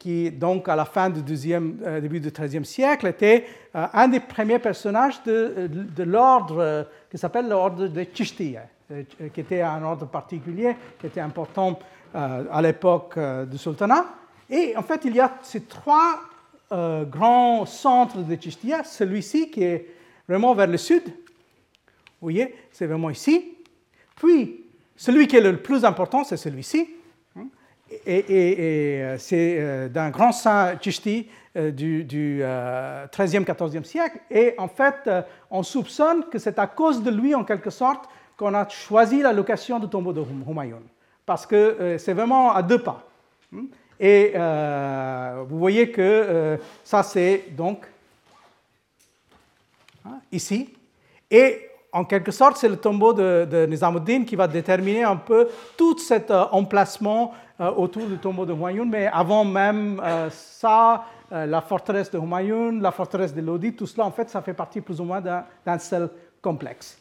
qui donc à la fin du deuxième, début du XIIIe siècle était un des premiers personnages de, de l'ordre qui s'appelle l'ordre des Chishtiya, qui était un ordre particulier, qui était important à l'époque du sultanat. Et en fait, il y a ces trois grands centres de Chishtiya, celui-ci qui est vraiment vers le sud, vous voyez, c'est vraiment ici. Puis, celui qui est le plus important, c'est celui-ci. Et, euh, c'est euh, d'un grand saint Chishti euh, du, du 13e, 14e siècle. Et en fait, on soupçonne que c'est à cause de lui, en quelque sorte, qu'on a choisi la location du tombeau de Humayun. Parce que c'est vraiment à deux pas. Hein. Et vous voyez que ça, c'est donc hein, ici. Et en quelque sorte, c'est le tombeau de, Nizamuddin qui va déterminer un peu tout cet euh, emplacement euh, autour du tombeau de Humayun. Mais avant même euh, ça, la forteresse de Humayun, la forteresse de Lodi, tout cela, en fait, ça fait partie plus ou moins d'un seul complexe.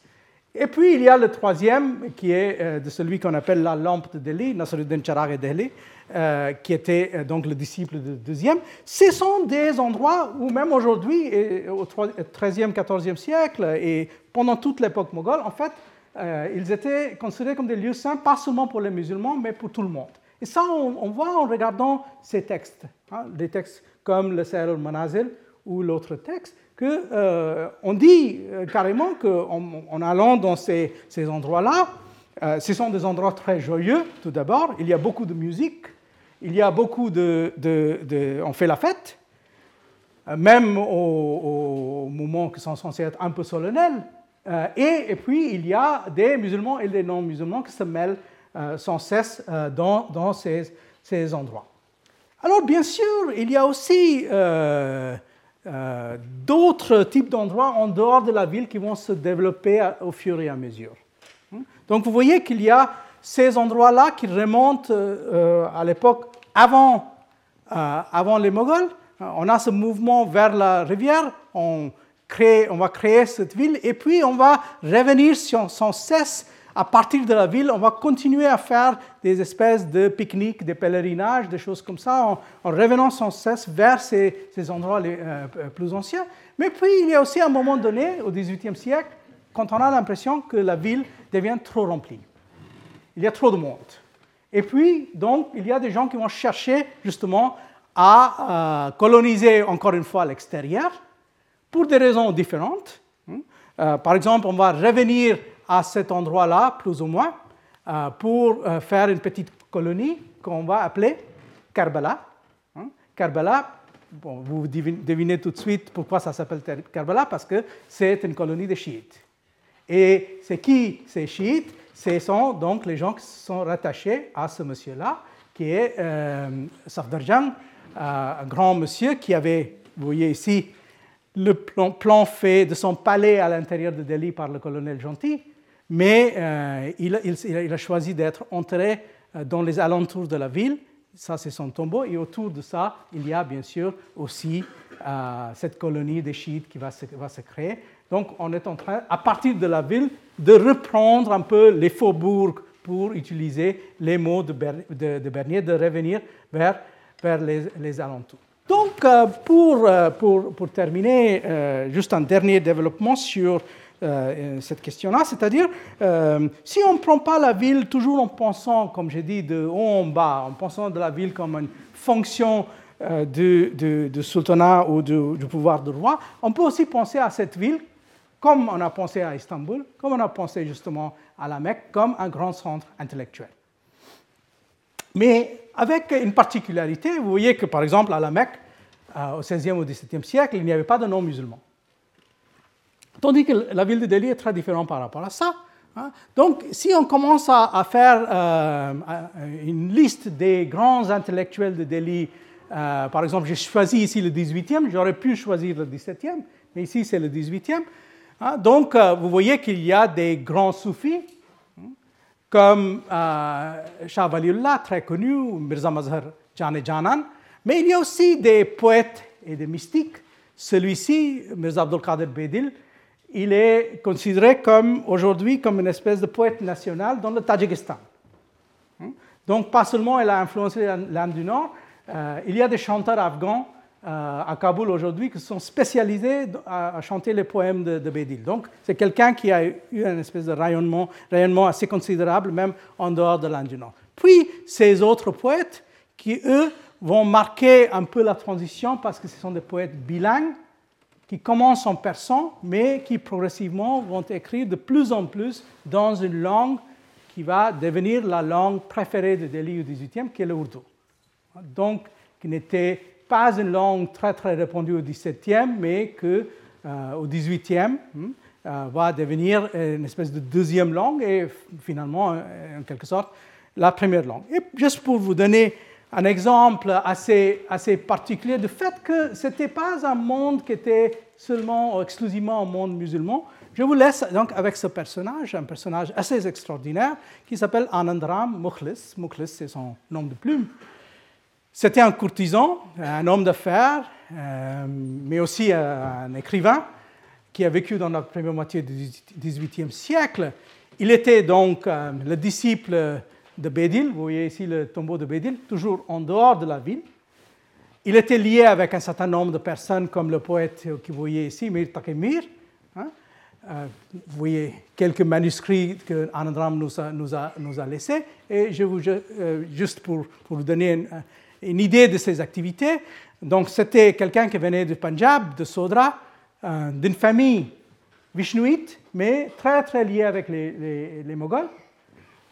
Et puis, il y a le troisième, qui est de celui qu'on appelle la lampe de Delhi, Nasruddin Charaghe Delhi, euh, qui était euh, donc le disciple du deuxième. Ce sont des endroits où même aujourd'hui, au XIIIe, XIVe siècle et pendant toute l'époque moghole, en fait, euh, ils étaient considérés comme des lieux saints, pas seulement pour les musulmans, mais pour tout le monde. Et ça, on, voit en regardant ces textes, hein, des textes comme le Sayyid al-Manazil ou l'autre texte, qu'on on dit carrément qu'en en, allant dans ces, endroits-là, ce sont des endroits très joyeux, tout d'abord. Il y a beaucoup de musique, il y a beaucoup de, On fait la fête, même aux, moments qui sont censés être un peu solennels. Euh, et, puis, il y a des musulmans et des non-musulmans qui se mêlent euh, sans cesse euh, dans, ces, ces, endroits. Alors, bien sûr, il y a aussi d'autres types d'endroits en dehors de la ville qui vont se développer au fur et à mesure. Donc, vous voyez qu'il y a ces endroits-là qui remontent à l'époque avant, euh, avant les Moghols, euh, on a ce mouvement vers la rivière, on, crée, on va créer cette ville, et puis on va revenir sans, cesse à partir de la ville, on va continuer à faire des espèces de pique-niques, des pèlerinages, des choses comme ça, en, revenant sans cesse vers ces, endroits les, euh, plus anciens. Mais puis, il y a aussi un moment donné, au XVIIIe siècle, quand on a l'impression que la ville devient trop remplie. Il y a trop de monde. Et puis, donc, il y a des gens qui vont chercher justement à euh, coloniser encore une fois l'extérieur pour des raisons différentes. Euh, par exemple, on va revenir à cet endroit-là, plus ou moins, euh, pour faire une petite colonie qu'on va appeler Karbala. Hein. Karbala, vous devinez tout de suite pourquoi ça s'appelle Karbala, parce que c'est une colonie de chiites. Et c'est qui ces chiites? Ce sont donc les gens qui sont rattachés à ce monsieur-là, qui est euh, Safdarjan, euh, un grand monsieur qui avait, vous voyez ici, le plan, fait de son palais à l'intérieur de Delhi par le colonel Gentil, mais euh, il, a choisi d'être enterré euh, dans les alentours de la ville. Ça, c'est son tombeau. Et autour de ça, il y a bien sûr aussi cette colonie des chiites qui va se, créer. Donc, on est en train, à partir de la ville, de reprendre un peu les faubourgs pour utiliser les mots de, Bernier, de revenir vers, les, alentours. Donc, euh, pour, euh, terminer, euh, juste un dernier développement sur cette question-là, c'est-à-dire, si on ne prend pas la ville toujours en pensant, comme j'ai dit, de haut en bas, en pensant de la ville comme une fonction du, sultanat ou du, du pouvoir du roi, on peut aussi penser à cette ville comme on a pensé à Istanbul, comme on a pensé justement à la Mecque, comme un grand centre intellectuel. Mais avec une particularité, vous voyez que par exemple à la Mecque, euh, au XVIe ou XVIIe siècle, il n'y avait pas de non-musulmans. Tandis que la ville de Delhi est très différente par rapport à ça. Hein. Donc, si on commence à, faire euh, une liste des grands intellectuels de Delhi, euh, par exemple, j'ai choisi ici le 18e, j'aurais pu choisir le 17e, mais ici c'est le 18e. Hein, donc, euh, vous voyez qu'il y a des grands soufis, hein, comme Shah Waliullah, très connu, Mirza Mazhar Jane Janan, mais il y a aussi des poètes et des mystiques. Celui-ci, Mirza Abdul Qadir Bedil, il est considéré comme aujourd'hui comme une espèce de poète national dans le Tadjikistan. Hein? Donc, pas seulement il a influencé l'Inde du Nord, il y a des chanteurs afghans à Kaboul aujourd'hui qui sont spécialisés à, chanter les poèmes de, de Bédil. Donc, c'est quelqu'un qui a eu une espèce de rayonnement, rayonnement assez considérable, même en dehors de l'Inde du Nord. Puis, ces autres poètes qui, eux, vont marquer un peu la transition parce que ce sont des poètes bilingues qui commencent en persan, mais qui progressivement vont écrire de plus en plus dans une langue qui va devenir la langue préférée de Delhi au XVIIIe, qui est le Urdu. Donc, qui n'était pas une langue très très répandue au XVIIe, mais que euh, au XVIIIe hein, euh, va devenir une espèce de deuxième langue et finalement, en quelque sorte, la première langue. Et juste pour vous donner un exemple assez, assez particulier du fait que ce n'était pas un monde qui était seulement ou exclusivement un monde musulman. Je vous laisse donc avec ce personnage, un personnage assez extraordinaire qui s'appelle Anandram Mukhlis. Mukhlis, c'est son nom de plume. C'était un courtisan, un homme d'affaires, euh, mais aussi un écrivain qui a vécu dans la première moitié du XVIIIe siècle. Il était donc euh, le disciple de Bédil, vous voyez ici le tombeau de Bédil, toujours en dehors de la ville. Il était lié avec un certain nombre de personnes, comme le poète que vous voyez ici, Mir Takemir. Hein. Euh, vous voyez quelques manuscrits que Anandram nous a, nous a, nous a laissés. Et je vous, euh, juste pour, pour, vous donner une, idée de ses activités, donc c'était quelqu'un qui venait du Punjab, de Sodra, euh, d'une famille vishnuite, mais très très liée avec les, les, les Moghols.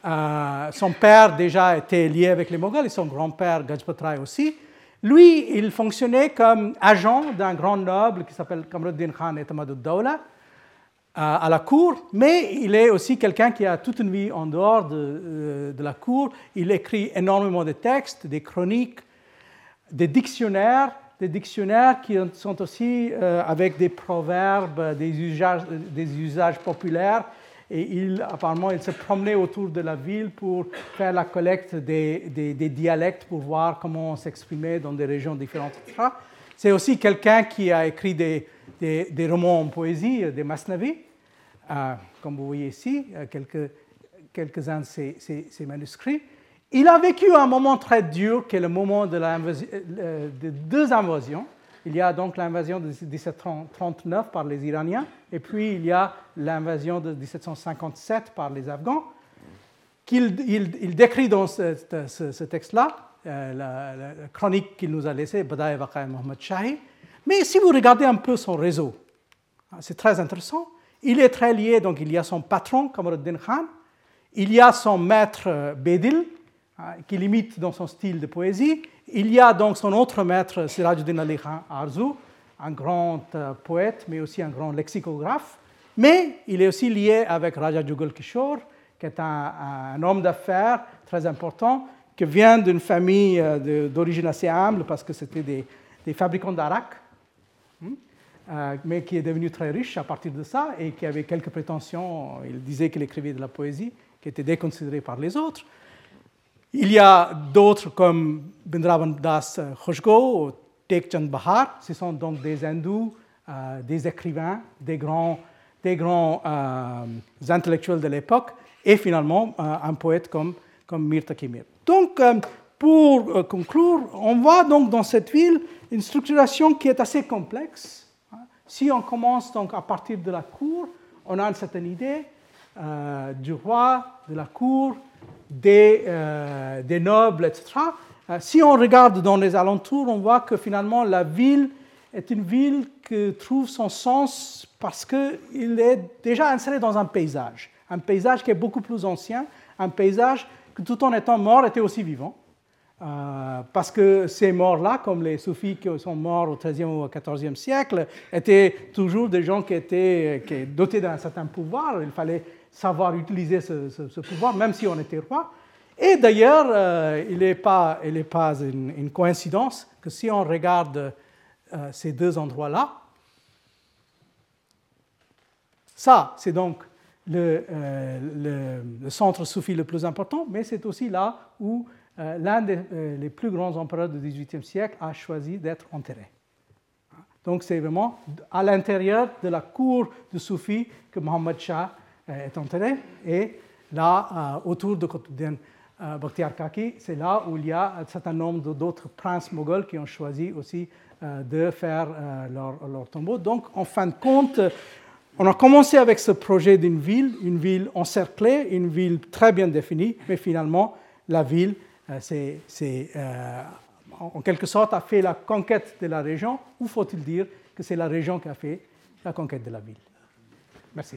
Euh, son père déjà était lié avec les Moghols et son grand-père Gajpat Rai aussi. Lui, il fonctionnait comme agent d'un grand noble qui s'appelle Kamruddin Khan et Dawla euh, à la cour, mais il est aussi quelqu'un qui a toute une vie en dehors de, euh, de, la cour. Il écrit énormément de textes, des chroniques, des dictionnaires, des dictionnaires qui sont aussi avec des proverbes, des usages, des usages populaires et apparemment, il se promenait autour de la ville pour faire la collecte des, des, dialectes pour voir comment on s'exprimait dans des régions différentes. C'est aussi quelqu'un qui a écrit des, des, romans en poésie, des masnavis, euh, comme vous voyez ici, euh, quelques, quelques-uns de ces, manuscrits. Il a vécu un moment très dur, qui est le moment de, la, euh, de deux invasions. Il y a donc l'invasion de 1739 par les Iraniens, et puis il y a l'invasion de 1757 par les Afghans, qu'il il, décrit dans ce, texte-là, euh, la, chronique qu'il nous a laissée, Badaï Waqai Mohammad Shahi. Mais si vous regardez un peu son réseau, hein, c'est très intéressant. Il est très lié, donc il y a son patron, Kamaruddin Khan, il y a son maître euh, Bedil, hein, qui limite dans son style de poésie, il y a donc son autre maître, Sirajuddin Ali Khan Arzu, un grand euh, poète, mais aussi un grand lexicographe. Mais il est aussi lié avec Raja Jugal Kishore, qui est un, homme d'affaires très important, qui vient d'une famille euh, d'origine assez humble, parce que c'était des, fabricants d'arak, hein, euh, mais qui est devenu très riche à partir de ça, et qui avait quelques prétentions. Il disait qu'il écrivait de la poésie, qui était déconsidérée par les autres. Il y a d'autres comme Bindravan Das Khoshgo Bahar. Ce sont donc des hindous, euh, des écrivains, des grands, des grands euh, intellectuels de l'époque et finalement euh, un poète comme, comme Mir. Donc, pour conclure, on voit donc dans cette ville une structuration qui est assez complexe. Si on commence donc à partir de la cour, on a une certaine idée du roi, de la cour, des nobles, etc. Euh, si on regarde dans les alentours, on voit que finalement la ville est une ville qui trouve son sens parce qu'il est déjà inséré dans un paysage, un paysage qui est beaucoup plus ancien, un paysage que tout en étant mort était aussi vivant. Euh, parce que ces morts-là, comme les soufis qui sont morts au XIIIe ou XIVe siècle, étaient toujours des gens qui étaient qui dotés d'un certain pouvoir. Il fallait savoir utiliser ce, pouvoir, même si on était roi. Et d'ailleurs, euh, il n'est pas, une, coïncidence que si on regarde euh, ces deux endroits-là, ça, c'est donc euh, le, centre soufi le plus important, mais c'est aussi là où l'un des plus grands empereurs du XVIIIe siècle a choisi d'être enterré. Donc c'est vraiment à l'intérieur de la cour de Soufi que Mohammed Shah est enterré. Et là, autour de Qutbuddin Bakhtiar Kaki, c'est là où il y a un certain nombre d'autres princes moghols qui ont choisi aussi de faire leur, leur, tombeau. Donc, en fin de compte, on a commencé avec ce projet d'une ville, une ville encerclée, une ville très bien définie, mais finalement, la ville, c'est, en quelque sorte, a fait la conquête de la région, ou faut-il dire que c'est la région qui a fait la conquête de la ville? Merci.